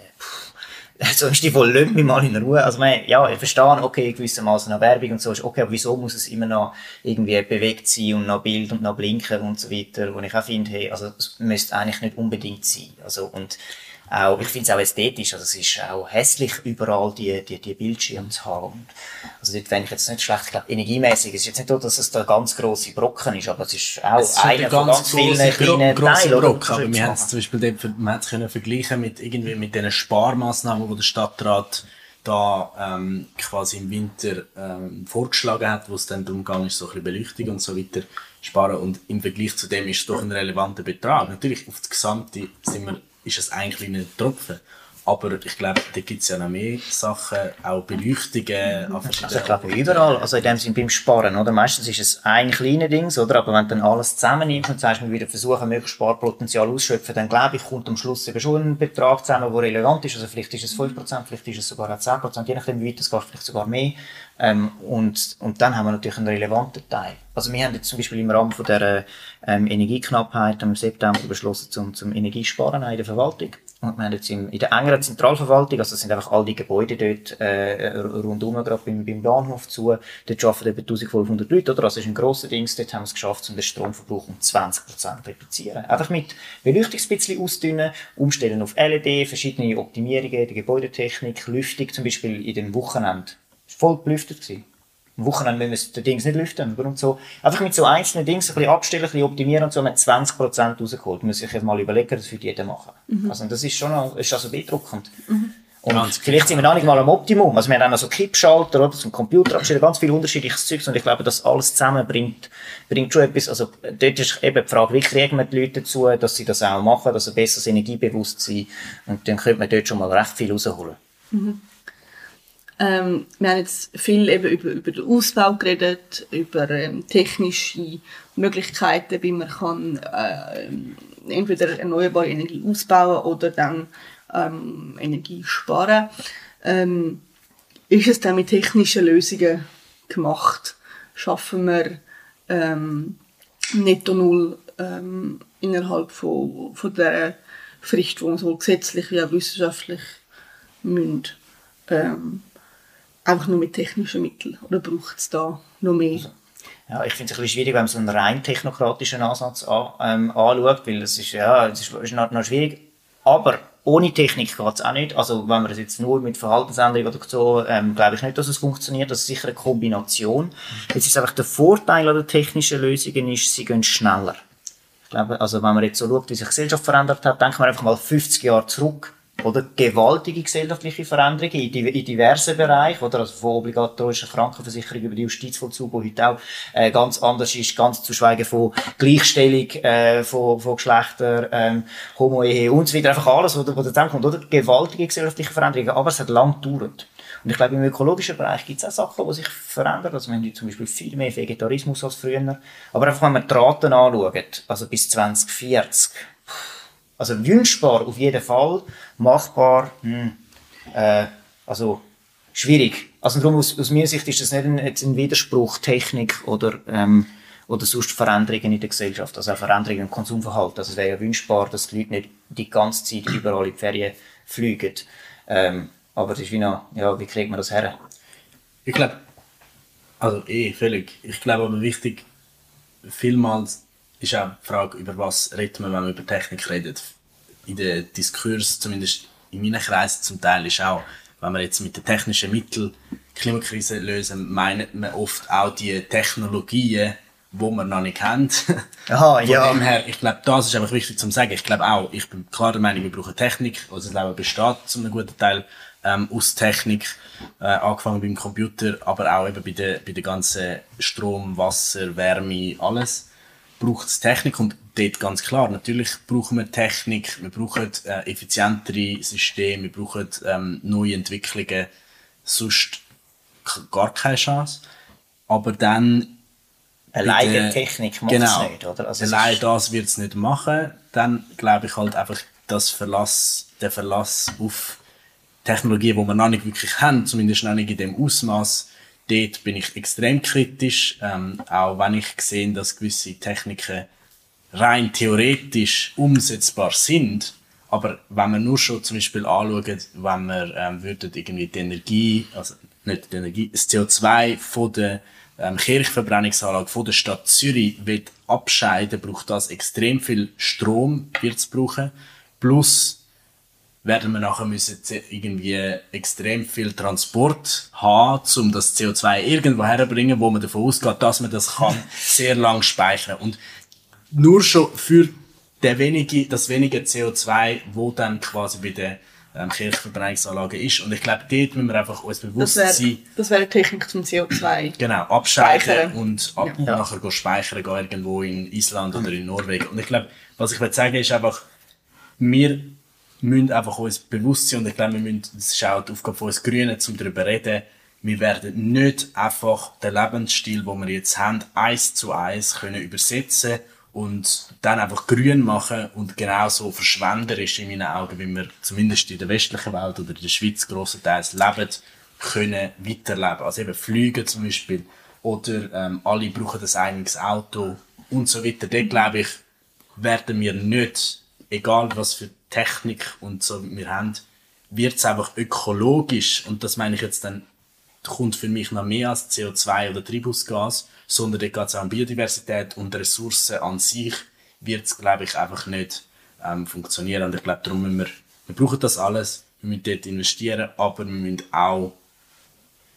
so ist die voll, lasst mich mal in Ruhe. Also, mein, ja, ich verstehe, okay, gewissermaßen noch Werbung und so ist okay, aber wieso muss es immer noch irgendwie bewegt sein und noch Bild und noch blinken und so weiter, wo ich auch finde, hey, also, es müsste eigentlich nicht unbedingt sein. Also, und auch, ich finde es auch ästhetisch, also, es ist auch hässlich, überall die, die, die Bildschirme zu haben. Und, also, dort fände ich jetzt nicht schlecht, ich glaube, energiemäßig, es ist jetzt nicht so, dass es da ganz grosse Brocken ist, aber es ist auch Es ist einer ein von ganz vielen grosse- gro- kleinen Teilen? Brocken, aber wir haben es zum Beispiel dort, man hat es können vergleichen mit irgendwie mit den Sparmaßnahmen, die der Stadtrat da ähm, quasi im Winter ähm, vorgeschlagen hat, wo es dann darum ging, so ein bisschen Beleuchtung und so weiter sparen und im Vergleich zu dem ist es doch ein relevanter Betrag. Natürlich auf das Gesamte sind wir, ist es eigentlich ein Tropfen, aber ich glaube, da gibt es ja noch mehr Sachen, auch Beleuchtungen Also ich glaube überall, also in dem Sinn beim Sparen, oder? Meistens ist es ein kleiner Dings, oder? Aber wenn du dann alles zusammennimmst und sagst, wir wieder versuchen, möglichst Sparpotenzial ausschöpfen, dann glaube ich, kommt am Schluss eben schon ein Betrag zusammen, der relevant ist. Also vielleicht ist es 5%, vielleicht ist es sogar auch 10%, je nachdem wie weit es geht, vielleicht sogar mehr. Ähm, und, und dann haben wir natürlich einen relevanten Teil. Also wir haben jetzt zum Beispiel im Rahmen von der ähm, Energieknappheit im September beschlossen zum, zum Energiesparen in der Verwaltung. Und wir haben jetzt im, in der engeren Zentralverwaltung, also das sind einfach all die Gebäude dort äh, rundum, gerade beim, beim Bahnhof zu, dort arbeiten eben 1500 Leute, oder? Also ist ein grosser Dings, dort haben wir es geschafft, um den Stromverbrauch um 20% zu reduzieren. Einfach mit Beleuchtung ein bisschen ausdünnen, umstellen auf LED, verschiedene Optimierungen in der Gebäudetechnik, Lüftung zum Beispiel in den Wochenenden. Voll belüftet. Gewesen. Am Wochenende müssen wir die Dings nicht lüften, und so. Einfach mit so einzelnen Dings ein bisschen abstellen, ein bisschen optimieren und so, haben wir 20% rausgeholt. Muss ich jetzt mal überlegen, das würde jeder machen. Also, das ist schon noch, ist also beeindruckend. Und Ganz vielleicht sind wir noch nicht mal am Optimum. Also wir haben auch noch so Kippschalter oder zum Computer abstellen, ganz viel unterschiedliches Zeugs. Und ich glaube, das alles zusammen bringt, bringt schon etwas. Also dort ist eben die Frage, wie kriegen wir die Leute dazu, dass sie das auch machen, dass sie besseres Energiebewusstsein. Und dann könnte man dort schon mal recht viel rausholen. Ähm, wir haben jetzt viel eben über, über den Ausbau geredet, über ähm, technische Möglichkeiten, wie man kann äh, entweder erneuerbare Energie ausbauen oder dann ähm, Energie sparen. Ähm, ist es dann mit technischen Lösungen gemacht? Schaffen wir ähm, netto null ähm, innerhalb von, von der Frist, die man sowohl gesetzlich wie auch wissenschaftlich müssen, ähm, einfach nur mit technischen Mitteln? Oder braucht es da noch mehr? Ja, ich finde es ein bisschen schwierig, wenn man so einen rein technokratischen Ansatz an, ähm, anschaut, weil das ist, ja, das ist, ist noch, noch schwierig. Aber ohne Technik geht es auch nicht. Also, wenn man das jetzt nur mit Verhaltensänderung oder so, ähm, glaube ich nicht, dass es funktioniert. Das ist sicher eine Kombination. Jetzt ist einfach der Vorteil an den technischen Lösungen ist, sie gehen schneller. Ich glaube, also, wenn man jetzt so schaut, wie sich die Gesellschaft verändert hat, denken wir einfach mal 50 Jahre zurück. Oder gewaltige gesellschaftliche Veränderungen in, in diversen Bereichen, oder? Also von obligatorischer Krankenversicherung über die Justizvollzug, wo heute auch äh, ganz anders ist, ganz zu schweigen von Gleichstellung äh, von, von Geschlechter, ähm, Homo-Ehe und so weiter. Einfach alles, was was da zusammenkommt, oder? Gewaltige gesellschaftliche Veränderungen, aber es hat lang gedauert. Und ich glaube, im ökologischen Bereich gibt es auch Sachen, die sich verändern. Also wir haben zum Beispiel viel mehr Vegetarismus als früher. Aber einfach, wenn man die Raten anschaut, also bis 2040, also wünschbar auf jeden Fall, machbar, hm, äh, also schwierig. Also darum aus, aus meiner Sicht ist das nicht ein, jetzt ein Widerspruch Technik oder ähm, oder sonst Veränderungen in der Gesellschaft, also auch Veränderungen im Konsumverhalten. Also es wäre ja wünschbar, dass die Leute nicht die ganze Zeit überall in die Ferien fliegen. Ähm, aber es ist wie noch, ja, wie kriegt man das her? Ich glaube, also eh, völlig. Ich glaube aber wichtig, vielmals ist auch die Frage, über was redet man, wenn man über Technik redet. In den Diskurs, zumindest in meinen Kreisen zum Teil, ist auch, wenn wir jetzt mit den technischen Mitteln die Klimakrise lösen, meint man oft auch die Technologien, die wir noch nicht haben. <laughs> Aha, Von ja. dem her, ich glaube, das ist einfach wichtig zu sagen. Ich glaube auch, ich bin klar der Meinung, wir brauchen Technik. Also das Leben besteht zu einem guten Teil ähm, aus Technik, äh, angefangen beim Computer, aber auch eben bei der, bei der ganzen Strom, Wasser, Wärme, alles braucht es Technik und dort ganz klar, natürlich brauchen wir Technik, wir brauchen äh, effizientere Systeme, wir brauchen ähm, neue Entwicklungen, sonst gar keine Chance. Aber dann Allein der- die Technik macht genau, es nicht, oder? Also allein das wird es nicht machen. Dann glaube ich halt einfach, dass Verlass, der Verlass auf Technologie, die wir noch nicht wirklich haben, zumindest noch nicht in dem Ausmaß, dort bin ich extrem kritisch, ähm, auch wenn ich sehe, dass gewisse Techniken rein theoretisch umsetzbar sind. Aber wenn wir nur schon zum Beispiel anschauen, wenn wir ähm, würden irgendwie die Energie, also nicht die Energie, das CO2 von der ähm, Kirchverbrennungsanlage von der Stadt Zürich will abscheiden, braucht das extrem viel Strom, wird's brauchen. Plus werden wir nachher müssen irgendwie extrem viel Transport haben, um das CO2 irgendwo herbringen, wo man davon ausgeht, dass man das kann <laughs> sehr lang speichern. Und nur schon für der wenige, das wenige CO2, wo dann quasi bei der ähm, Kirchverbrennungsanlage ist. Und ich glaube, dort müssen wir einfach uns Das bewusst wäre sein, das wär eine Technik zum CO2. Genau, abscheiden Speichern. und ab, und nachher go speichern gehen irgendwo in Island oder in Norwegen. Und ich glaube, was ich will sagen ist einfach, wir müssen einfach uns bewusst sein und ich glaube, wir müssen, das ist auch die Aufgabe von uns Grünen, um darüber zu reden, wir werden nicht einfach den Lebensstil, den wir jetzt haben, eins zu eins können übersetzen und dann einfach grün machen und genauso verschwenderisch in meinen Augen, wie wir zumindest in der westlichen Welt oder in der Schweiz grossenteils leben, können weiterleben. Also eben Flüge zum Beispiel oder ähm, alle brauchen ein eigenes Auto und so weiter. Dort glaube ich, werden wir nicht, egal was für Technik und so wir haben, wird es einfach ökologisch und das meine ich jetzt dann kommt für mich noch mehr als CO2 oder Treibhausgas, sondern dort geht es auch um Biodiversität und Ressourcen an sich wird es, glaube ich, einfach nicht ähm, funktionieren. Und ich glaube, darum müssen wir, wir brauchen das alles, wir müssen dort investieren, aber wir müssen auch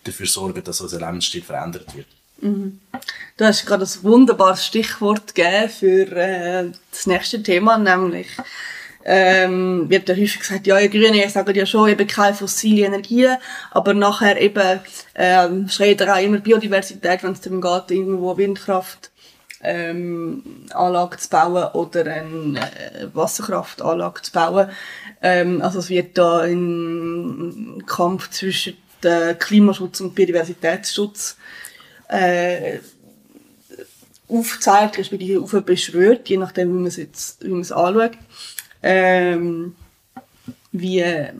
dafür sorgen, dass unser Lebensstil verändert wird. Du hast gerade ein wunderbares Stichwort gegeben für äh, das nächste Thema, nämlich ähm, wird ja häufig gesagt, ja, ihr Grüne, ihr sagt ja schon eben keine fossile Energien, aber nachher eben ähm, schreit ihr auch immer Biodiversität, wenn es darum geht, irgendwo Windkraft ähm, Anlage zu bauen oder eine äh, Wasserkraftanlage zu bauen. Ähm, also es wird da ein Kampf zwischen äh, Klimaschutz und Biodiversitätsschutz äh, aufgezeigt, respektive aufbeschwört, je nachdem, wie man es jetzt, wie man es anschaut. Ähm, wie, äh,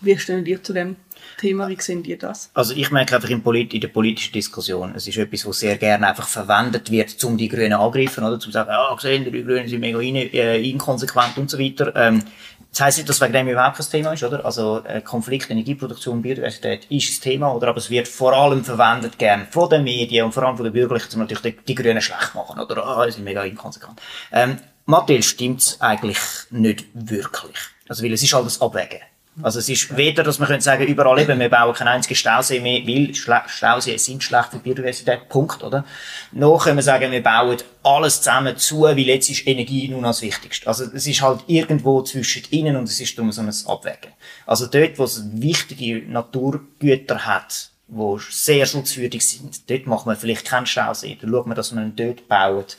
wie stehen ihr zu dem Thema? Wie sehen ihr das? Also ich merke einfach in, polit in der politischen Diskussion, es ist etwas, was sehr gerne einfach verwendet wird, um die Grünen angreifen, oder? Zum sagen, ja, gesehen, die Grünen sind mega in, äh, inkonsequent und so weiter. Ähm, das heisst nicht, dass wegen dem überhaupt kein Thema ist, oder? Also, äh, Konflikt, Energieproduktion, Biodiversität ist ein Thema, oder? Aber es wird vor allem verwendet gern von den Medien und vor allem von den Bürgerlichen, um natürlich die, die Grünen schlecht machen, oder? Ah, sie sind mega inkonsequent. Ähm, Matthias stimmt's eigentlich nicht wirklich. Also, weil es ist das Abwägen. Also es ist weder, dass wir können sagen, überall eben, wir bauen keinen einzigen Stausee mehr, weil Schle Stauseen sind schlecht für die Biodiversität, Punkt, oder? Noch können wir sagen, wir bauen alles zusammen zu, weil jetzt ist Energie nun das Wichtigste. Also es ist halt irgendwo zwischen ihnen und es ist darum so ein Abwägen. Also dort, wo es wichtige Naturgüter hat, die sehr schutzwürdig sind, dort macht man vielleicht keinen Stausee. Dann schaut man, dass man ihn dort baut,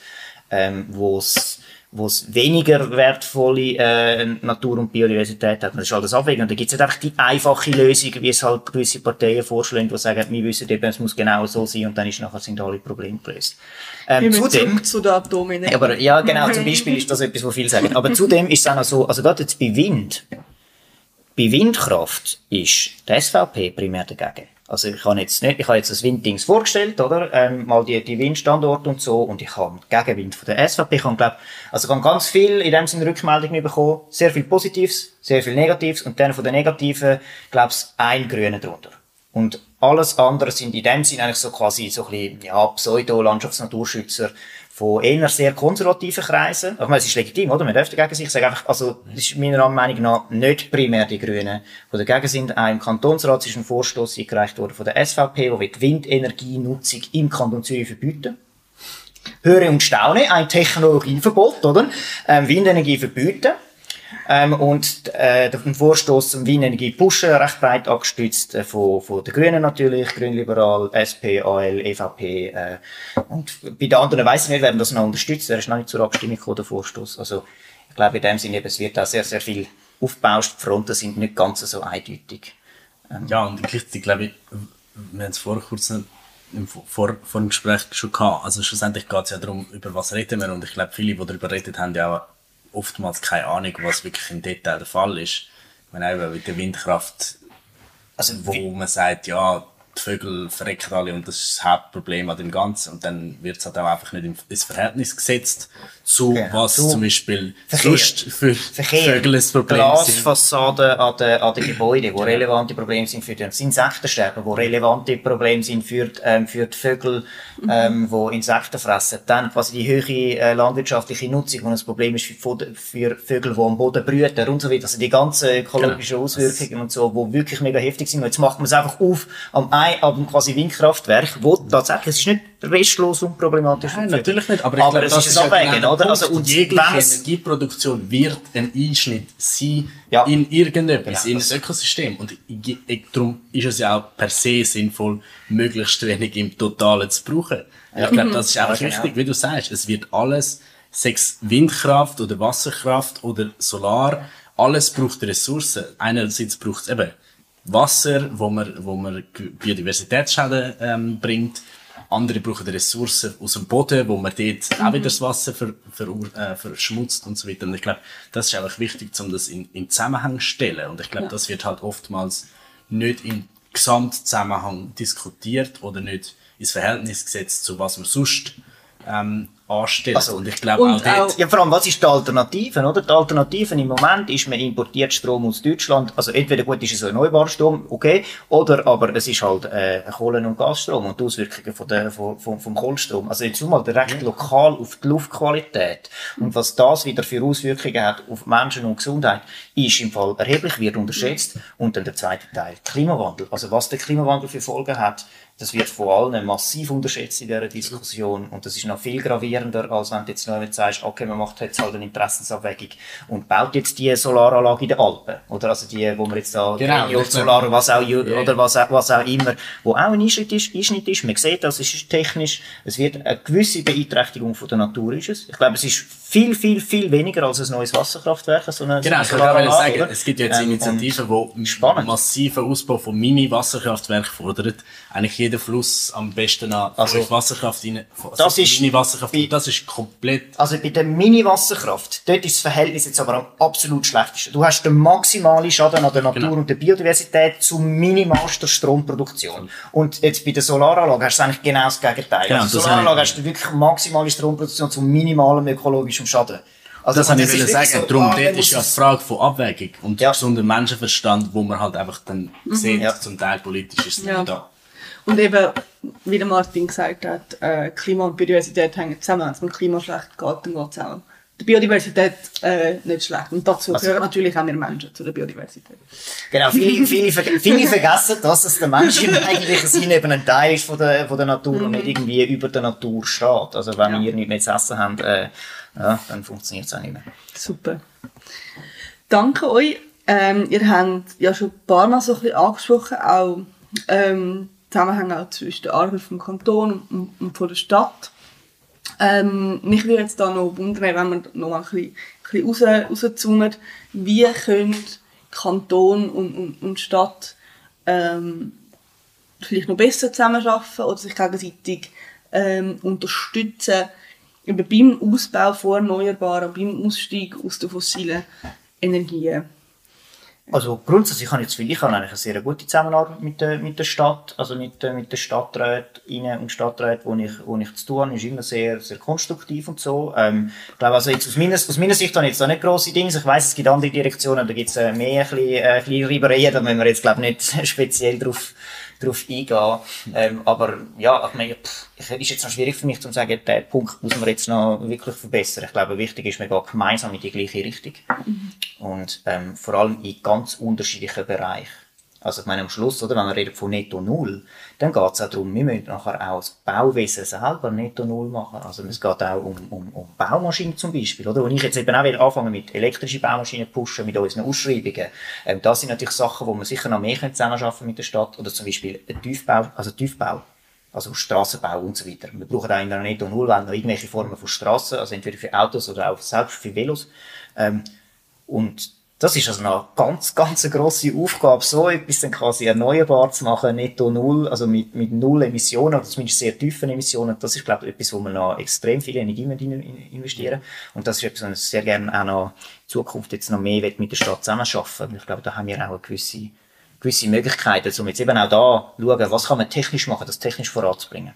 ähm, wo es wo es weniger wertvolle äh, Natur und Biodiversität hat. Das ist alles abwägen. Und da gibt es nicht einfach die einfache Lösung, wie es halt gewisse Parteien vorschlagen, die sagen, wir wissen eben, es muss genau so sein und dann ist nachher sind alle Probleme gelöst. Ähm, zudem, zu der Atomenergie. aber ja, genau, zum Beispiel ist das etwas, was viele sagen. Aber zudem ist es auch noch so, also gerade jetzt bei Wind, bei Windkraft ist die SVP primär dagegen. Also ich habe jetzt nicht, ich habe jetzt das Winddings vorgestellt, oder? Ähm, mal die, die Windstandorte und so, und ich habe Gegenwind von der SVP. Ich habe, glaub, also ich habe ganz viel in dem Sinne Rückmeldungen bekommen. Sehr viel Positives, sehr viel Negatives, und dann von den Negativen, glaub's, ein Grüner drunter. Und alles andere sind in dem Sinne eigentlich so quasi so ein bisschen, ja, Pseudo-Landschaftsnaturschützer von eher sehr konservativen Kreisen. Ich meine, es ist legitim, oder? Man darf dagegen sein. Ich sage einfach, also, das ist meiner Meinung nach nicht primär die Grünen, die dagegen sind. Auch im Kantonsrat ist ein Vorstoß eingereicht worden von der SVP, wo die Windenergienutzung im Kanton Zürich verbieten. Höre und staune, ein Technologieverbot, oder? Ähm, Windenergie verbieten. Ähm, und äh, der Vorstoß zum Windenergie pushen, recht breit abgestützt äh, von, von den Grünen natürlich, Grünliberal, SP, AL, EVP. Äh, und bei den anderen weiss ich nicht, werden das noch unterstützt. Er ist noch nicht zur Abstimmung gekommen, der Vorstoß. Also ich glaube in dem Sinne, es wird auch sehr, sehr viel aufgebauscht. Die Fronten sind nicht ganz so eindeutig. Ja, und gleichzeitig glaube ich, wir haben es vorher kurz noch im vor, vor dem Gespräch schon gehabt. Also schlussendlich geht es ja darum, über was reden wir und ich glaube, viele, die darüber reden, haben ja auch oftmals keine Ahnung, was wirklich im Detail der Fall ist. Ich meine, eben mit der Windkraft, Also, wo man sagt, ja, die Vögel verrecken alle und das ist das Hauptproblem an dem Ganzen. Und dann wird es halt auch einfach nicht in- ins Verhältnis gesetzt zu Genau, was zu zum Beispiel Verkehr. für Verkehr, Vögel ein Problem sind. Glasfassaden an den, an den Gebäuden, die relevante Probleme sind für das Insektensterben, die relevante Probleme sind für, die, ähm, für die Vögel, ähm, die Insekten fressen. Dann quasi die höhere äh, landwirtschaftliche Nutzung, die ein Problem ist für, für Vögel, die am Boden brüten und so weiter. Also die ganzen ökologischen Genau. Auswirkungen und so, die wirklich mega heftig sind. Und jetzt macht man es einfach auf am, ein, am quasi Windkraftwerk, wo tatsächlich, es ist nicht restlos unproblematisch. für Nein, natürlich nicht. Aber, ich Aber glaube, es das ist ein ja Abwägen, genau oder? der Also, und jegliche Energieproduktion wird ein Einschnitt sein Ja. in irgendetwas, Genau. in ein Ökosystem. Und ich, ich, darum ist es ja auch per se sinnvoll, möglichst wenig im Totalen zu brauchen. Ich glaube, das ist Ja, genau. wichtig, wie du sagst. Es wird alles, sechs Windkraft oder Wasserkraft oder Solar, alles braucht Ressourcen. Einerseits braucht es eben Wasser, wo man, wo man Biodiversitätsschäden ähm, bringt. Andere brauchen Ressourcen aus dem Boden, wo man dort auch wieder das Wasser ver, ver, äh, verschmutzt und so weiter. Und ich glaube, das ist einfach wichtig, um das in, in Zusammenhang zu stellen. Und ich glaube, das wird halt oftmals nicht im Gesamtzusammenhang diskutiert oder nicht ins Verhältnis gesetzt zu was man sonst ähm, anstellt. Also, und ich glaube und auch dort, auch- Ja, vor allem, was ist die Alternative, oder? Die Alternative im Moment ist, man importiert Strom aus Deutschland. Also, entweder gut ist es erneuerbarer Strom, okay, oder aber es ist halt, äh, Kohlen- und Gasstrom und die Auswirkungen von der, von, vom, vom Kohlstrom. Also, jetzt mal direkt lokal auf die Luftqualität. Und was das wieder für Auswirkungen hat auf Menschen und Gesundheit, ist im Fall erheblich, wird unterschätzt. Und dann der zweite Teil, Klimawandel. Also, was der Klimawandel für Folgen hat, das wird von allen massiv unterschätzt in dieser Diskussion. Und das ist noch viel gravierender, als wenn du jetzt noch sagst, okay, man macht jetzt halt eine Interessensabwägung und baut jetzt die Solaranlage in den Alpen. Oder also die, wo man jetzt da, Genau, das- Solar, was auch, Ja. oder was, was auch immer, wo auch ein Einschnitt ist, Einschnitt ist. Man sieht das, es ist technisch, es wird eine gewisse Beeinträchtigung von der Natur ist es. Ich glaube, es ist viel, viel, viel weniger als ein neues Wasserkraftwerk, so eine, Genau, so ich eine Solaranlage, sagen, oder? es gibt jetzt Ähm, Initiativen, die spannend. massiven Ausbau von Mini-Wasserkraftwerken fordern. Eigentlich jeder Fluss am besten an Also, also, Wasserkraft rein. das ist- Mini-Wasserkraft. bei- Das ist komplett Also bei der Mini-Wasserkraft, dort ist das Verhältnis jetzt aber am absolut schlechtesten. Du hast den maximalen Schaden an der Natur Genau. und der Biodiversität zu minimalster Stromproduktion. Und jetzt bei der Solaranlage hast du eigentlich genau das Gegenteil. Genau, also das Solaranlage hast du wirklich maximale Stromproduktion zu minimalem ökologischem Schaden. Also Das habe ich will sagen. so, Darum, ah, dort ist ja es- Frage von Abwägung und Ja. gesunder Menschenverstand, wo man halt einfach dann sieht, Ja. zum Teil politisch ist es Ja. nicht da. Und eben, wie der Martin gesagt hat, äh, Klima und Biodiversität hängen zusammen. Wenn es mit dem Klima schlecht geht, dann geht es auch der Biodiversität äh, nicht schlecht. Und dazu Also- gehören natürlich auch wir Menschen zu der Biodiversität. Genau, viele, viele, viele vergessen das, dass der Mensch im eigentlichen Sinn eben ein Teil ist von der, von der Natur und nicht irgendwie über der Natur steht. Also wenn Ja. wir nichts mehr zu essen haben, äh, ja, dann funktioniert es auch nicht mehr. Super. Danke euch. Ähm, ihr habt ja schon ein paar Mal so ein bisschen angesprochen, auch ähm, Zusammenhänge auch zwischen der Arbeit vom Kanton und, und von der Stadt. Ähm, mich würde jetzt da noch wundern, wenn wir noch mal ein bisschen, ein bisschen raus, wie können Kanton und, und, und Stadt ähm, vielleicht noch besser zusammenarbeiten oder sich gegenseitig ähm, unterstützen beim Ausbau von Erneuerbaren, beim Ausstieg aus den fossilen Energien. Also grundsätzlich habe ich das Gefühl, ich habe eigentlich eine sehr gute Zusammenarbeit mit der, mit der Stadt, also mit, der- mit den Stadträten und Stadträten, wo ich, wo ich zu tun habe, ist immer sehr, sehr konstruktiv und so. Ähm, ich glaube, also jetzt aus meiner, aus meiner Sicht habe ich jetzt da nicht grosse Dinge. Ich weiss, es gibt andere Direktionen, da gibt es äh, mehr ein bisschen, äh, kleine Reibereien, da müssen wir jetzt, glaube ich, nicht <laughs> speziell drauf, drauf eingehen. Ähm, aber ja, ich meine, pff, ist jetzt noch schwierig für mich zu sagen, den Punkt muss man jetzt noch wirklich verbessern. Ich glaube, wichtig ist, man geht gemeinsam in die gleiche Richtung. Und ähm, vor allem in ganz unterschiedlichen Bereichen. Also ich meine, am Schluss, oder, wenn wir reden von Netto Null, dann geht es auch darum, wir müssen nachher auch das Bauwesen selber Netto Null machen. Also es geht auch um, um, um Baumaschinen zum Beispiel, oder? Wo ich jetzt eben auch wieder anfange mit elektrischen Baumaschinen pushen, mit unseren Ausschreibungen. Ähm, das sind natürlich Sachen, wo wir sicher noch mehr zusammenarbeiten mit der Stadt. Oder zum Beispiel Tiefbau, also Tiefbau. Also Strassenbau und so weiter. Wir brauchen auch in der Netto Null noch irgendwelche Formen von Strassen, also entweder für Autos oder auch selbst für Velos. Ähm, und das ist also eine ganz, ganz eine grosse Aufgabe, so etwas dann quasi erneuerbar zu machen, netto null, also mit, mit null Emissionen, oder zumindest sehr tiefen Emissionen. Das ist, glaube ich, etwas, wo wir noch extrem viel Energie investieren Und das ist etwas, was ich sehr gerne auch noch in Zukunft jetzt noch mehr mit der Stadt zusammenarbeiten Ich glaube, da haben wir auch eine gewisse, gewisse Möglichkeiten, um jetzt eben auch da schauen, was kann man technisch machen, das technisch voranzubringen.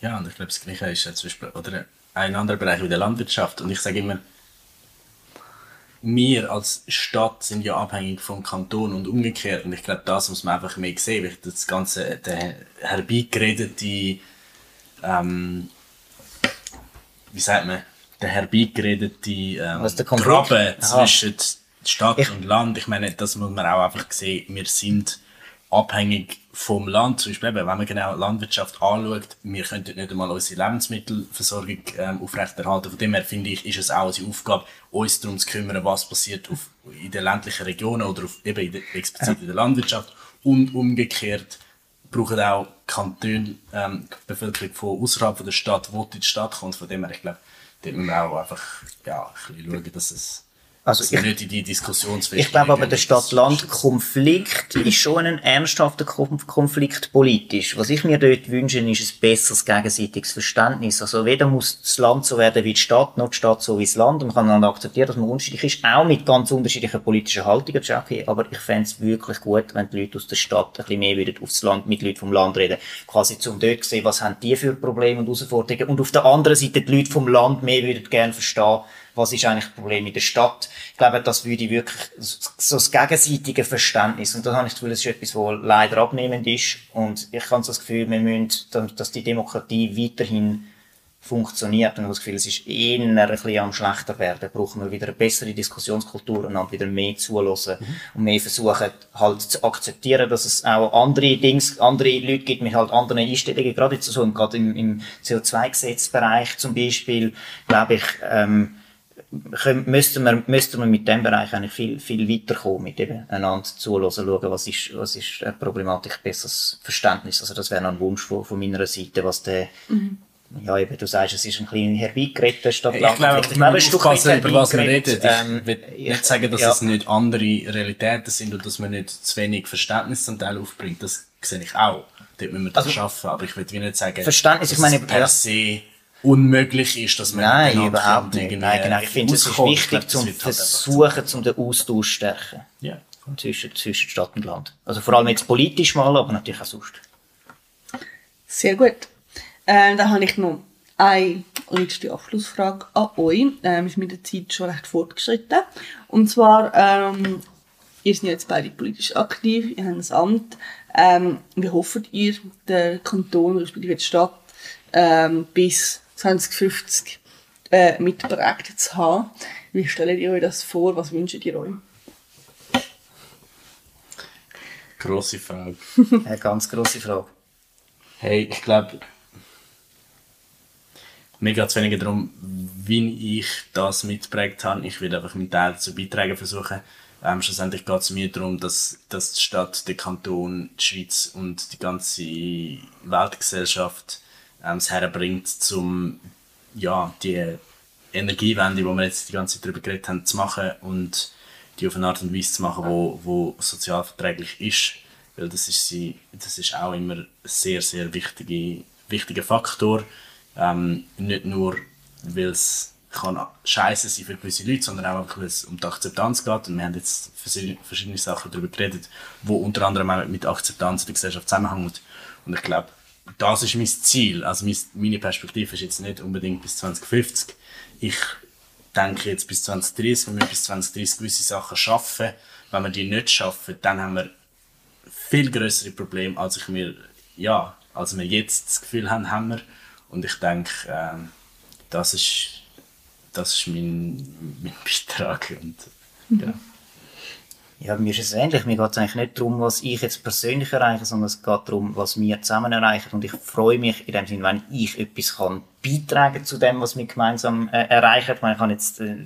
Ja, und ich glaube, das Gleiche ist ja zum Beispiel, oder ein anderer Bereich wie der Landwirtschaft. Und ich sage immer, wir als Stadt sind ja abhängig vom Kanton und umgekehrt. Und ich glaube, das muss man einfach mehr sehen, weil das ganze, der herbeigeredete, ähm, wie sagt man, der herbeigeredete ähm, Was der Graben zwischen Stadt ich und Land. Ich meine, das muss man auch einfach sehen. Wir sind abhängig vom Land. Zum Beispiel, wenn man genau Landwirtschaft anschaut, wir könnten nicht einmal unsere Lebensmittelversorgung ähm, aufrechterhalten. Von dem her finde ich, ist es auch unsere Aufgabe, uns darum zu kümmern, was passiert auf, in den ländlichen Regionen oder auf, eben in der, explizit in der Landwirtschaft. Und umgekehrt brauchen auch Kantone, ähm, die Bevölkerung von außerhalb der Stadt, wo die Stadt kommt. Von dem her, ich glaube, da müssen wir auch einfach ja, ein bisschen schauen, dass es also ich, nicht in die Diskussionsfähigkeit. Ich glaube aber, der Stadt-Land-Konflikt ist schon ein ernsthafter Konflikt politisch. Was ich mir dort wünsche, ist ein besseres gegenseitiges Verständnis. Also weder muss das Land so werden wie die Stadt, noch die Stadt so wie das Land. Und man kann dann akzeptieren, dass man unterschiedlich ist, auch mit ganz unterschiedlichen politischen Haltungen, Jackie. Aber ich fände es wirklich gut, wenn die Leute aus der Stadt ein bisschen mehr würden aufs Land, mit Leuten vom Land reden. Quasi zum dort sehen, was haben die für Probleme und Herausforderungen. Und auf der anderen Seite die Leute vom Land mehr würden gerne verstehen, was ist eigentlich das Problem in der Stadt. Ich glaube, das würde wirklich so das gegenseitige Verständnis, und da habe ich das Gefühl, das ist etwas, was leider abnehmend ist, und ich habe so das Gefühl, wir müssen, dass die Demokratie weiterhin funktioniert. Und ich habe das Gefühl, es ist eher ein bisschen am schlechter werden. Brauchen wir wieder eine bessere Diskussionskultur und wieder mehr zuhören mhm. und mehr versuchen, halt zu akzeptieren, dass es auch andere Dings, andere Leute gibt mit halt anderen Einstellungen. Gerade jetzt so, gerade im, im CO2-Gesetzbereich zum Beispiel, glaube ich, ähm, müssten wir, müssten wir mit dem Bereich eigentlich viel, viel weiterkommen, mit eben einander zuhören, schauen, was ist, was ist eine Problematik, besseres Verständnis. Also das wäre noch ein Wunsch von, von meiner Seite, was der, mhm. ja eben, du sagst, es ist ein bisschen herbeigeredet statt Ich glaube, ich glaube, Stück weit über was wir reden. Ähm, ich will nicht sagen, dass ja. es nicht andere Realitäten sind und dass man nicht zu wenig Verständnis zum Teil aufbringt. Das sehe ich auch. Dort müssen wir das also, schaffen. Aber ich will nicht sagen, Verständnis, ich meine, per se unmöglich ist, dass man Nein, überhaupt nicht. Nein, genau. Ich finde, es ist wichtig, zum halt Versuchen, zum den Austausch zu stärken. Ja. Zwischen, zwischen Stadt und Land. Also vor allem jetzt politisch mal, aber natürlich auch sonst. Sehr gut. Ähm, dann habe ich noch eine letzte Abschlussfrage an euch. Ähm, ist mit der Zeit schon recht fortgeschritten. Und zwar, ähm, ihr seid jetzt beide politisch aktiv, ihr habt ein Amt. Ähm, wie hofft ihr, der Kanton, respektive die Stadt, ähm, bis 2050 äh, mitprägt zu haben. Wie stellt ihr euch das vor? Was wünscht ihr euch? Grosse Frage. <laughs> Eine ganz grosse Frage. Hey, ich glaube, mir geht es weniger darum, wie ich das mitprägt habe. Ich will einfach meinen Teil dazu beitragen versuchen. Ähm, schlussendlich geht es mir darum, dass, dass die Stadt, der Kanton, die Schweiz und die ganze Weltgesellschaft ähm, es herbringt, um ja, die Energiewende, wo wir jetzt die ganze Zeit darüber geredet haben, zu machen und die auf eine Art und Weise zu machen, wo, wo sozialverträglich ist. Weil das ist, sie, das ist auch immer ein sehr, sehr wichtige, wichtiger Faktor. Ähm, nicht nur, weil es kann scheiße sein für gewisse Leute, sondern auch weil es um die Akzeptanz geht. Und wir haben jetzt verschiedene Sachen darüber geredet, wo unter anderem auch mit Akzeptanz in der Gesellschaft zusammenhängt. Und ich glaube, das ist mein Ziel. Also meine Perspektive ist jetzt nicht unbedingt bis 2050. Ich denke jetzt bis 2030, wenn wir bis 2030 gewisse Sachen schaffen. Wenn wir die nicht schaffen, dann haben wir viel größere Probleme, als ich mir, ja, als wir jetzt das Gefühl haben, haben wir. Und ich denke, äh, das ist, das ist mein, mein <laughs> Beitrag. Und, ja. Ja, mir ist es ähnlich. Mir geht es eigentlich nicht darum, was ich jetzt persönlich erreiche, sondern es geht darum, was wir zusammen erreichen. Und ich freue mich in dem Sinne, wenn ich etwas kann beitragen zu dem, was wir gemeinsam äh, erreichen. Ich meine, ich habe jetzt äh,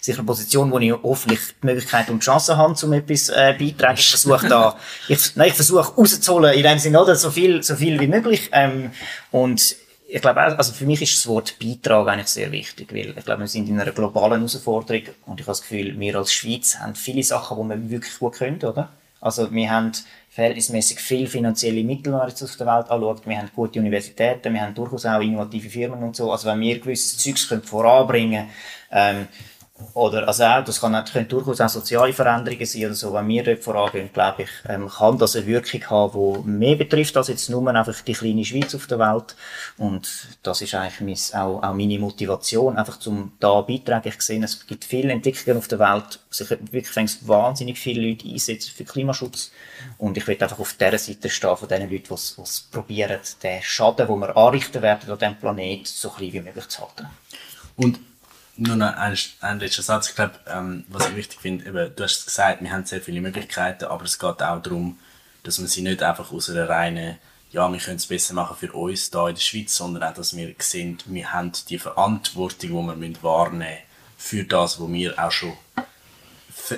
sicher eine Position, wo ich hoffentlich die Möglichkeit und die Chance habe, um etwas äh, beitragen. Ich versuche da, <laughs> ich, nein, ich versuche rauszuholen in dem Sinne, oder? So viel, so viel wie möglich. Ähm, und ich glaube, also für mich ist das Wort Beitrag eigentlich sehr wichtig, weil ich glaube, wir sind in einer globalen Herausforderung und ich habe das Gefühl, wir als Schweiz haben viele Sachen, die wir wirklich gut können, oder? Also wir haben verhältnismäßig viel finanzielle Mittel, wenn man jetzt auf der Welt anschaut. Wir haben gute Universitäten, wir haben durchaus auch innovative Firmen und so. Also wenn wir gewisses Zeugs voranbringen können, ähm, oder, also auch, das kann, das können durchaus auch soziale Veränderungen sein oder so. Wenn wir dort vorangehen, glaube ich, ähm, kann das eine Wirkung haben, die mehr betrifft als jetzt nur einfach die kleine Schweiz auf der Welt. Und das ist eigentlich mein, auch, auch meine Motivation, einfach zum da beitragen. Ich sehe, es gibt viele Entwicklungen auf der Welt, sich wirklich wahnsinnig viele Leute einsetzen für Klimaschutz. Und ich will einfach auf dieser Seite stehen von den Leuten, die es probieren, den Schaden, den wir anrichten werden an diesem Planet, so klein wie möglich zu halten. Und nur noch ein, ein letzter Satz. Ich glaube, ähm, was ich wichtig finde, eben, du hast gesagt, wir haben sehr viele Möglichkeiten, aber es geht auch darum, dass man sie nicht einfach aus einer reinen, ja, wir können es besser machen für uns hier in der Schweiz, sondern auch, dass wir sehen, wir haben die Verantwortung, die wir wahrnehmen müssen für das, was wir auch schon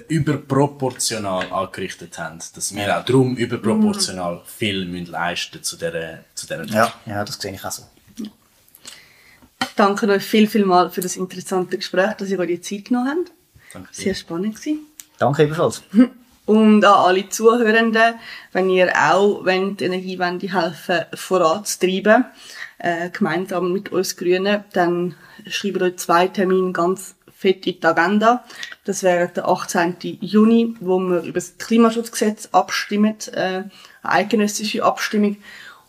überproportional angerichtet haben. Dass wir auch darum überproportional viel müssen leisten zu dieser, zu dieser ja, ja, das sehe ich auch so danke euch viel, viel mal für das interessante Gespräch, dass ihr euch die Zeit genommen habt. Danke Sehr spannend gewesen. Danke ebenfalls. <laughs> Und an alle Zuhörenden, wenn ihr auch wollt, die Energiewende helfen voranzutreiben, äh, gemeinsam mit uns Grünen, dann schreibt euch zwei Termine ganz fett in die Agenda. Das wäre der 18. Juni, wo wir über das Klimaschutzgesetz abstimmen, äh, eine eidgenössische Abstimmung.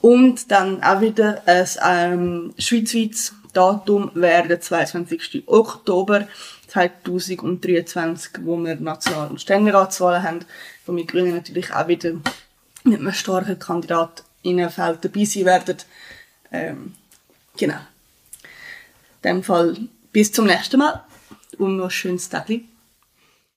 Und dann auch wieder ein ähm, schweizweites Datum wäre der 22. Oktober 2023, wo wir National- und Ständeratswahlen haben, wo wir Grünen natürlich auch wieder mit einem starken Kandidat in einem Feld dabei sein werden. Ähm, genau. In dem Fall bis zum nächsten Mal und noch ein schönes Tag.